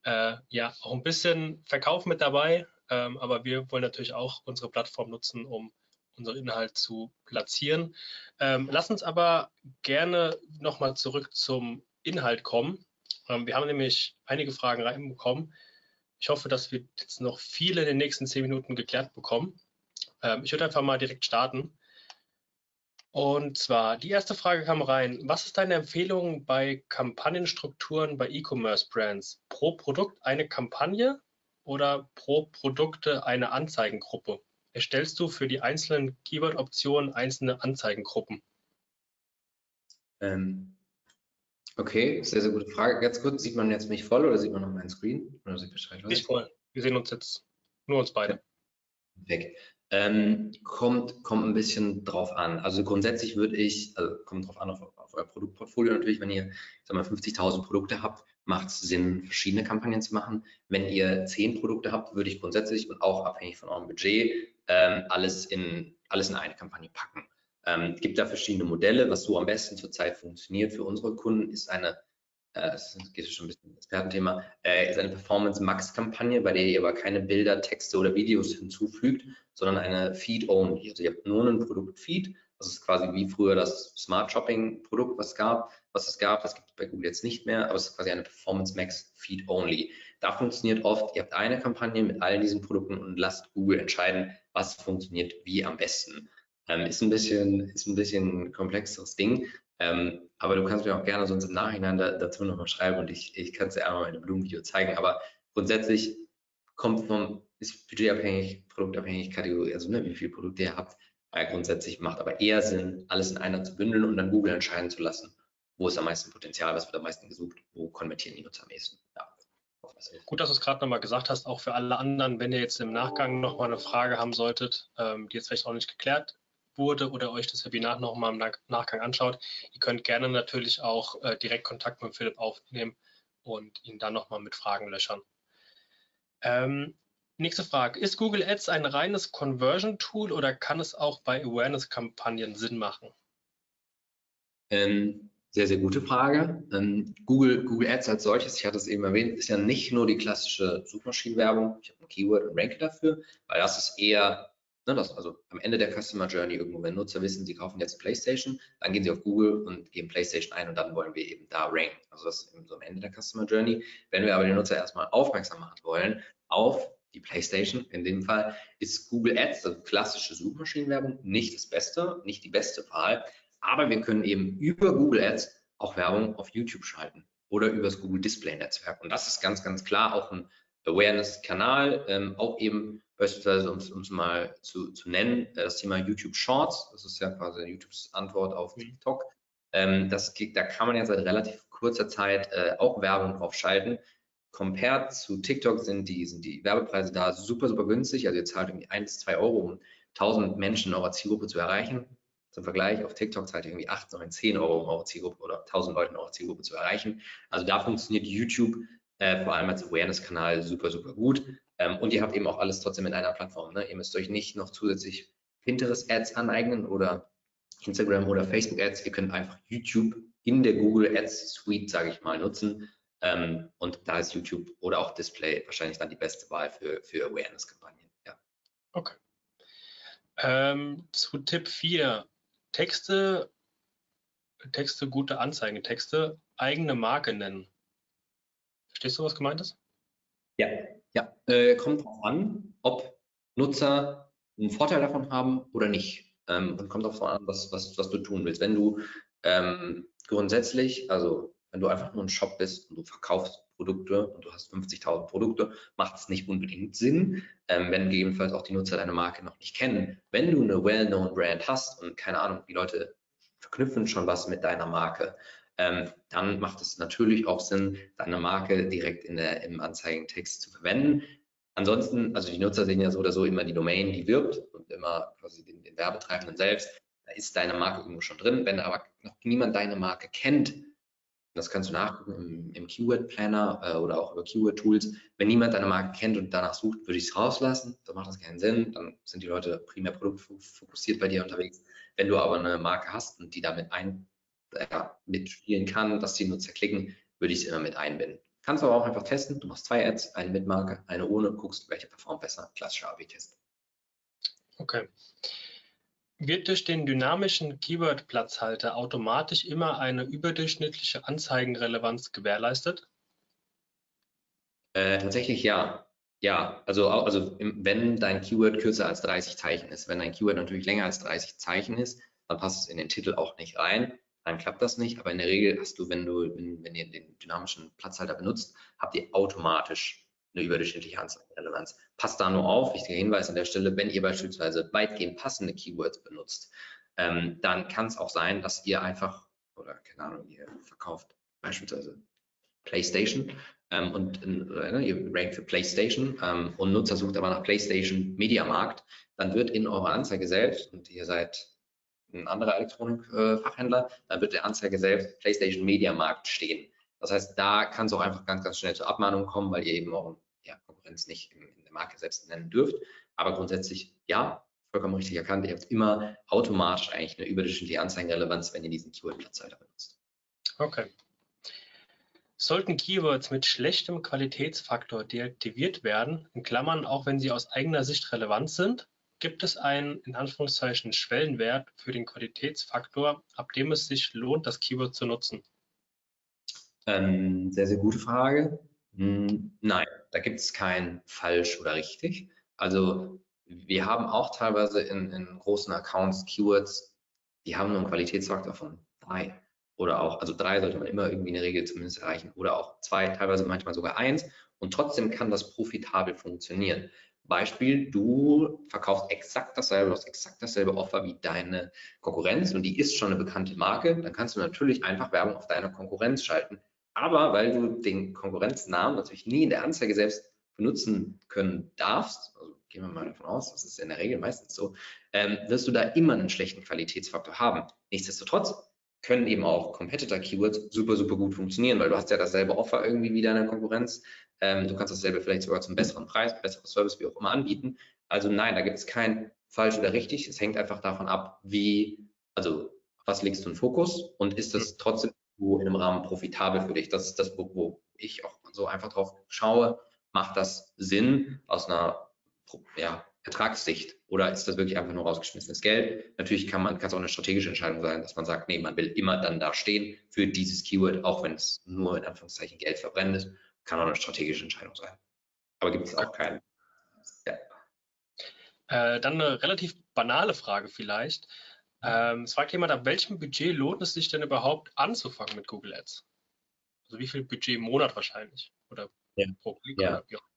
äh, ja auch ein bisschen Verkauf mit dabei, ähm, aber wir wollen natürlich auch unsere Plattform nutzen, um unseren Inhalt zu platzieren. Ähm, lass uns aber gerne nochmal zurück zum Inhalt kommen. Ähm, wir haben nämlich einige Fragen reinbekommen. Ich hoffe, dass wir jetzt noch viele in den nächsten zehn Minuten geklärt bekommen. Ähm, ich würde einfach mal direkt starten. Und zwar, die erste Frage kam rein. Was ist deine Empfehlung bei Kampagnenstrukturen bei E-Commerce-Brands? Pro Produkt eine Kampagne oder pro Produkte eine Anzeigengruppe? Erstellst du für die einzelnen Keyword-Optionen einzelne Anzeigengruppen? Ähm, okay, sehr, sehr gute Frage. Ganz kurz, sieht man jetzt mich voll oder sieht man noch meinen Screen? Oder sieht Bescheid Nicht voll. Wir sehen uns jetzt nur uns beide. Weg. Ähm, kommt, kommt ein bisschen drauf an. Also grundsätzlich würde ich, also kommt drauf an auf, auf euer Produktportfolio natürlich, wenn ihr 50.000 Produkte habt, macht es Sinn, verschiedene Kampagnen zu machen. Wenn ihr 10 Produkte habt, würde ich grundsätzlich und auch abhängig von eurem Budget ähm, alles, in, alles in eine Kampagne packen. Ähm, gibt da verschiedene Modelle. Was so am besten zurzeit funktioniert für unsere Kunden, ist eine das geht schon ein bisschen ins Expertenthema, äh, ist eine Performance-Max-Kampagne, bei der ihr aber keine Bilder, Texte oder Videos hinzufügt, sondern eine Feed-Only. Also ihr habt nur einen Produkt-Feed. Das ist quasi wie früher das Smart Shopping-Produkt, was, gab, was es gab. Das gibt es bei Google jetzt nicht mehr, aber es ist quasi eine Performance Max Feed-Only. Da funktioniert oft, ihr habt eine Kampagne mit all diesen Produkten und lasst Google entscheiden, was funktioniert wie am besten. Ähm, ist ein bisschen, ist ein bisschen ein komplexeres Ding. Ähm, aber du kannst mir auch gerne sonst im Nachhinein da, dazu nochmal schreiben und ich, ich kann es dir einmal in einem Blumenvideo zeigen. Aber grundsätzlich kommt vom, ist budgetabhängig, produktabhängig, Kategorie, also ne, wie viele Produkte ihr habt. Äh, grundsätzlich macht aber eher Sinn, alles in einer zu bündeln und dann Google entscheiden zu lassen, wo ist am meisten Potenzial, was wird am meisten gesucht, wo konvertieren die Nutzer am ehesten. Ja. Gut, dass du es gerade nochmal gesagt hast, auch für alle anderen, wenn ihr jetzt im Nachgang nochmal eine Frage haben solltet, ähm, die jetzt vielleicht auch nicht geklärt wurde oder euch das Webinar nochmal im Nachgang anschaut, ihr könnt gerne natürlich auch äh, direkt Kontakt mit Philipp aufnehmen und ihn dann nochmal mit Fragen löchern. Ähm, nächste Frage. Ist Google Ads ein reines Conversion-Tool oder kann es auch bei Awareness-Kampagnen Sinn machen? Ähm, sehr, sehr gute Frage. Ähm, Google, Google Ads als solches, ich hatte es eben erwähnt, ist ja nicht nur die klassische Suchmaschinenwerbung. Ich habe ein Keyword und ranke dafür, weil das ist eher das, also am Ende der Customer Journey irgendwo, wenn Nutzer wissen, sie kaufen jetzt PlayStation, dann gehen sie auf Google und geben PlayStation ein und dann wollen wir eben da ranken. Also das ist so am Ende der Customer Journey. Wenn wir aber den Nutzer erstmal aufmerksam machen wollen auf die PlayStation, in dem Fall ist Google Ads, also klassische Suchmaschinenwerbung, nicht das Beste, nicht die beste Wahl, aber wir können eben über Google Ads auch Werbung auf YouTube schalten oder über das Google Display Netzwerk. Und das ist ganz, ganz klar auch ein Awareness-Kanal, ähm, auch eben beispielsweise, um es mal zu, zu nennen, äh, das Thema YouTube Shorts, das ist ja quasi YouTubes Antwort auf mhm. TikTok. Ähm, das, da kann man ja seit relativ kurzer Zeit äh, auch Werbung drauf schalten. Compared zu TikTok sind die, sind die Werbepreise da super, super günstig. Also ihr zahlt irgendwie 1, 2 Euro, um 1000 Menschen in eurer Zielgruppe zu erreichen. Zum Vergleich, auf TikTok zahlt ihr irgendwie 8, 9, 10 Euro, um eure Zielgruppe oder 1000 Leute in eurer Zielgruppe zu erreichen. Also da funktioniert YouTube äh, vor allem als Awareness-Kanal super, super gut. Ähm, und ihr habt eben auch alles trotzdem in einer Plattform. Ne? Ihr müsst euch nicht noch zusätzlich Pinterest-Ads aneignen oder Instagram oder Facebook-Ads. Ihr könnt einfach YouTube in der Google Ads Suite, sage ich mal, nutzen. Ähm, und da ist YouTube oder auch Display wahrscheinlich dann die beste Wahl für, für Awareness-Kampagnen. Ja. Okay. Ähm, zu Tipp 4. Texte, Texte, gute Anzeigentexte, eigene Marke nennen. Verstehst du, was gemeint ist? Ja, ja, äh, kommt darauf an, ob Nutzer einen Vorteil davon haben oder nicht. Ähm, und kommt darauf an, was, was, was du tun willst. Wenn du ähm, grundsätzlich, also wenn du einfach nur ein Shop bist und du verkaufst Produkte und du hast 50.000 Produkte, macht es nicht unbedingt Sinn, ähm, wenn gegebenenfalls auch die Nutzer deine Marke noch nicht kennen. Wenn du eine well-known Brand hast und keine Ahnung, die Leute verknüpfen schon was mit deiner Marke, ähm, dann macht es natürlich auch Sinn, deine Marke direkt in der, im Anzeigentext zu verwenden. Ansonsten, also die Nutzer sehen ja so oder so immer die Domain, die wirbt und immer quasi den, den Werbetreibenden selbst. Da ist deine Marke irgendwo schon drin. Wenn aber noch niemand deine Marke kennt, das kannst du nachgucken im, im Keyword Planner äh, oder auch über Keyword Tools. Wenn niemand deine Marke kennt und danach sucht, würde ich es rauslassen. Da macht das keinen Sinn. Dann sind die Leute primär produktfokussiert bei dir unterwegs. Wenn du aber eine Marke hast und die damit ein, ja, mitspielen kann, dass die Nutzer klicken, würde ich es immer mit einbinden. Kannst aber auch einfach testen. Du machst zwei Ads, eine mit Marke, eine ohne, guckst, welche performt besser. Klassischer AB-Test. Okay. Wird durch den dynamischen Keyword-Platzhalter automatisch immer eine überdurchschnittliche Anzeigenrelevanz gewährleistet? Äh, tatsächlich ja. Ja, also, also wenn dein Keyword kürzer als 30 Zeichen ist, wenn dein Keyword natürlich länger als 30 Zeichen ist, dann passt es in den Titel auch nicht rein dann klappt das nicht. Aber in der Regel hast du, wenn du, wenn, wenn ihr den dynamischen Platzhalter benutzt, habt ihr automatisch eine überdurchschnittliche Anzeigenrelevanz. Passt da nur auf, wichtiger Hinweis an der Stelle, wenn ihr beispielsweise weitgehend passende Keywords benutzt, ähm, dann kann es auch sein, dass ihr einfach, oder keine Ahnung, ihr verkauft beispielsweise PlayStation ähm, und äh, ihr rankt für PlayStation ähm, und Nutzer sucht aber nach PlayStation Mediamarkt, dann wird in eurer Anzeige selbst, und ihr seid ein anderer Elektronikfachhändler, dann wird der Anzeige selbst PlayStation Mediamarkt stehen. Das heißt, da kann es auch einfach ganz, ganz schnell zur Abmahnung kommen, weil ihr eben auch ja, Konkurrenz nicht in, in der Marke selbst nennen dürft. Aber grundsätzlich, ja, vollkommen richtig erkannt, ihr habt immer automatisch eigentlich eine überdurchschnittliche Anzeigenrelevanz, wenn ihr diesen Keyword-Platzhalter benutzt. Okay. Sollten Keywords mit schlechtem Qualitätsfaktor deaktiviert werden, in Klammern auch wenn sie aus eigener Sicht relevant sind, gibt es einen in Anführungszeichen Schwellenwert für den Qualitätsfaktor, ab dem es sich lohnt, das Keyword zu nutzen? Ähm, sehr, sehr gute Frage. Hm, nein, da gibt es kein falsch oder richtig. Also wir haben auch teilweise in, in großen Accounts Keywords, die haben nur einen Qualitätsfaktor von drei oder auch, also drei sollte man immer irgendwie in der Regel zumindest erreichen oder auch zwei, teilweise manchmal sogar eins und trotzdem kann das profitabel funktionieren. Beispiel, du verkaufst exakt dasselbe, du hast exakt dasselbe Offer wie deine Konkurrenz und die ist schon eine bekannte Marke, dann kannst du natürlich einfach Werbung auf deine Konkurrenz schalten. Aber weil du den Konkurrenznamen natürlich nie in der Anzeige selbst benutzen können darfst, also gehen wir mal davon aus, das ist in der Regel meistens so, ähm, wirst du da immer einen schlechten Qualitätsfaktor haben. Nichtsdestotrotz können eben auch Competitor-Keywords super, super gut funktionieren, weil du hast ja dasselbe Offer irgendwie wie deine Konkurrenz. Ähm, du kannst dasselbe vielleicht sogar zum besseren Preis, besseres Service, wie auch immer anbieten. Also nein, da gibt es kein falsch oder richtig. Es hängt einfach davon ab, wie, also was legst du in Fokus und ist das trotzdem in einem Rahmen profitabel für dich? Das ist das, wo, wo ich auch so einfach drauf schaue. Macht das Sinn aus einer ja, Ertragssicht oder ist das wirklich einfach nur rausgeschmissenes Geld? Natürlich kann man, kann es auch eine strategische Entscheidung sein, dass man sagt, nee, man will immer dann da stehen für dieses Keyword, auch wenn es nur in Anführungszeichen Geld verbrennt ist, kann auch eine strategische Entscheidung sein. Aber gibt es auch keinen. Ja. Äh, dann eine relativ banale Frage vielleicht. Ähm, es fragt jemand, ab welchem Budget lohnt es sich denn überhaupt anzufangen mit Google Ads? Also wie viel Budget im Monat wahrscheinlich? Oder ja. pro Klick? Ja. Oder wie auch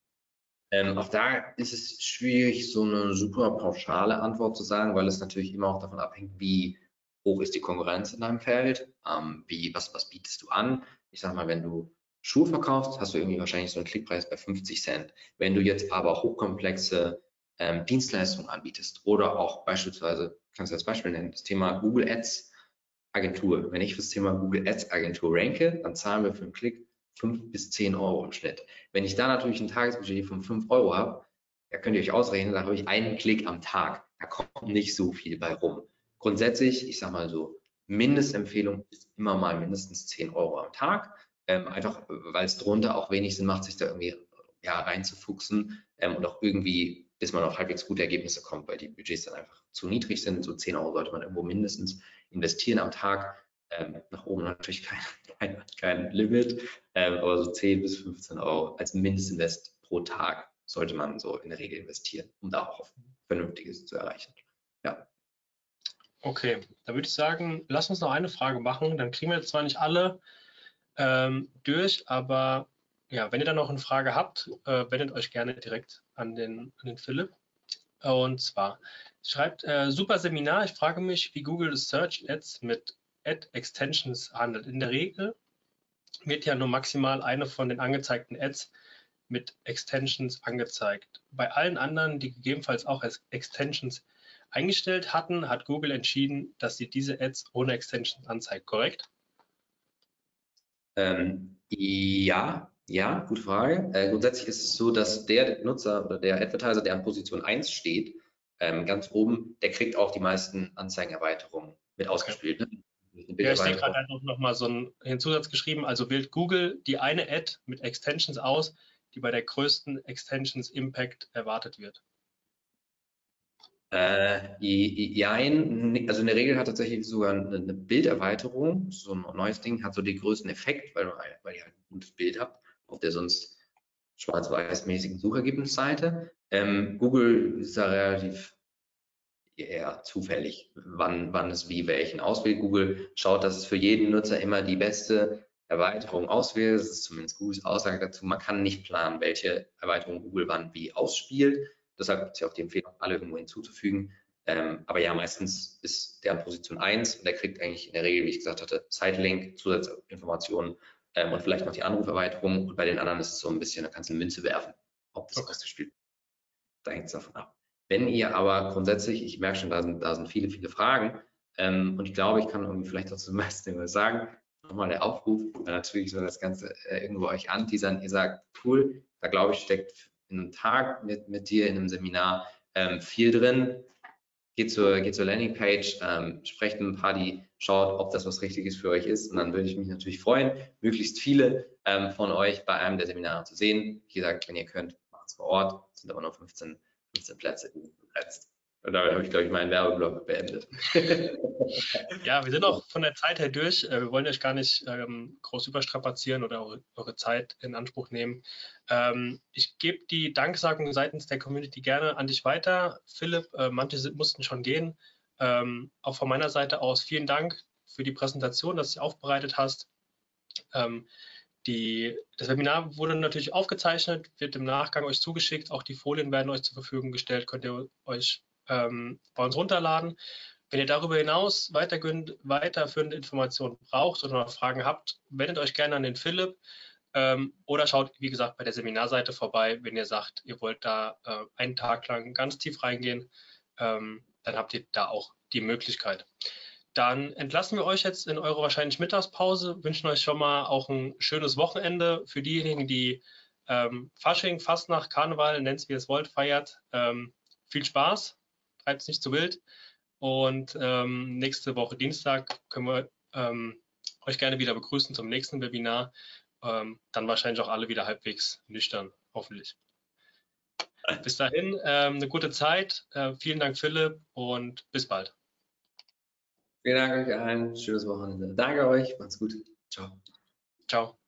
ähm, auch da ist es schwierig, so eine super pauschale Antwort zu sagen, weil es natürlich immer auch davon abhängt, wie hoch ist die Konkurrenz in deinem Feld, ähm, wie, was, was bietest du an. Ich sag mal, wenn du Schuhe verkaufst, hast du irgendwie wahrscheinlich so einen Klickpreis bei 50 Cent. Wenn du jetzt aber hochkomplexe ähm, Dienstleistungen anbietest oder auch beispielsweise, kannst du als Beispiel nennen, das Thema Google Ads Agentur. Wenn ich für das Thema Google Ads Agentur ranke, dann zahlen wir für einen Klick 5 bis 10 Euro im Schnitt. Wenn ich da natürlich ein Tagesbudget von 5 Euro habe, da könnt ihr euch ausrechnen, da habe ich einen Klick am Tag. Da kommt nicht so viel bei rum. Grundsätzlich, ich sage mal so, Mindestempfehlung ist immer mal mindestens 10 Euro am Tag. Ähm, einfach, weil es drunter auch wenig Sinn macht, sich da irgendwie ja, reinzufuchsen ähm, und auch irgendwie, bis man auf halbwegs gute Ergebnisse kommt, weil die Budgets dann einfach zu niedrig sind. So 10 Euro sollte man irgendwo mindestens investieren am Tag. Ähm, nach oben natürlich kein, kein, kein Limit, ähm, aber so 10 bis 15 Euro als Mindestinvest pro Tag sollte man so in der Regel investieren, um da auch Vernünftiges zu erreichen. Ja. Okay, da würde ich sagen, lass uns noch eine Frage machen. Dann kriegen wir jetzt zwar nicht alle ähm, durch, aber ja, wenn ihr dann noch eine Frage habt, äh, wendet euch gerne direkt an den, an den Philipp. Und zwar schreibt äh, super Seminar. Ich frage mich, wie Google Search Ads mit Ad-Extensions handelt. In der Regel wird ja nur maximal eine von den angezeigten Ads mit Extensions angezeigt. Bei allen anderen, die gegebenenfalls auch als Extensions eingestellt hatten, hat Google entschieden, dass sie diese Ads ohne Extensions anzeigt, korrekt? Ähm, ja, ja, gute Frage. Äh, grundsätzlich ist es so, dass der Nutzer oder der Advertiser, der an Position 1 steht, ähm, ganz oben, der kriegt auch die meisten Anzeigenerweiterungen mit ausgespielt. Ne? Ja, ich sehe gerade halt noch mal so einen Zusatz geschrieben. Also wählt Google die eine Ad mit Extensions aus, die bei der größten Extensions Impact erwartet wird. Äh, ja, also in der Regel hat tatsächlich sogar eine Bilderweiterung, so ein neues Ding, hat so den größten Effekt, weil, weil ihr halt ein gutes Bild habt auf der sonst schwarz-weiß-mäßigen Suchergebnisseite. Ähm, Google ist da relativ eher zufällig, wann, wann es wie welchen auswählt. Google schaut, dass es für jeden Nutzer immer die beste Erweiterung auswählt. Das ist zumindest Googles Aussage dazu. Man kann nicht planen, welche Erweiterung Google wann wie ausspielt. Deshalb gibt es ja auch die Empfehlung, alle irgendwo hinzuzufügen. Ähm, aber ja, meistens ist der an Position 1 und der kriegt eigentlich in der Regel, wie ich gesagt hatte, Site-Link, Zusatzinformationen ähm, und vielleicht noch die Anruferweiterung. Und bei den anderen ist es so ein bisschen, da kannst du eine Münze werfen, ob das Okay. ausgespielt wird. Da hängt es davon ab. Wenn ihr aber grundsätzlich, ich merke schon, da sind, da sind viele, viele Fragen, ähm, und ich glaube, ich kann irgendwie vielleicht auch zum meisten sagen. Nochmal der Aufruf, natürlich soll das Ganze äh, irgendwo euch anteasern. Ihr sagt, cool, da glaube ich, steckt in einem Tag mit, mit dir in einem Seminar ähm, viel drin. Geht zur, geht zur Landingpage, ähm, sprecht mit ein paar, die schaut, ob das was Richtiges für euch ist. Und dann würde ich mich natürlich freuen, möglichst viele ähm, von euch bei einem der Seminare zu sehen. Wie gesagt, wenn ihr könnt, macht es vor Ort. Es sind aber nur 15, 15 Plätze begrenzt. Und damit habe ich, glaube ich, meinen Werbeblock beendet. Ja, wir sind auch von der Zeit her durch. Äh, Wir wollen euch gar nicht ähm, groß überstrapazieren oder eure, eure Zeit in Anspruch nehmen. Ähm, ich gebe die Danksagung seitens der Community gerne an dich weiter. Philipp, äh, manche sind, mussten schon gehen. Ähm, auch von meiner Seite aus vielen Dank für die Präsentation, dass du sie aufbereitet hast. Ähm, die, das Webinar wurde natürlich aufgezeichnet, wird im Nachgang euch zugeschickt. Auch die Folien werden euch zur Verfügung gestellt, könnt ihr euch ähm, bei uns runterladen. Wenn ihr darüber hinaus weiterführende Informationen braucht oder noch Fragen habt, wendet euch gerne an den Philipp ähm, oder schaut, wie gesagt, bei der Seminarseite vorbei, wenn ihr sagt, ihr wollt da äh, einen Tag lang ganz tief reingehen, ähm, dann habt ihr da auch die Möglichkeit. Dann entlassen wir euch jetzt in eure wahrscheinlich Mittagspause, wünschen euch schon mal auch ein schönes Wochenende für diejenigen, die ähm, Fasching, Fastnacht, Karneval, nennt es wie ihr es wollt, feiert. Ähm, viel Spaß, treibt es nicht zu wild. Und ähm, nächste Woche Dienstag können wir ähm, euch gerne wieder begrüßen zum nächsten Webinar. Ähm, dann wahrscheinlich auch alle wieder halbwegs nüchtern, hoffentlich. Bis dahin, ähm, eine gute Zeit. Äh, vielen Dank, Philipp, und bis bald. Vielen Dank euch allen. Schönes Wochenende. Danke euch. Macht's gut. Ciao. Ciao.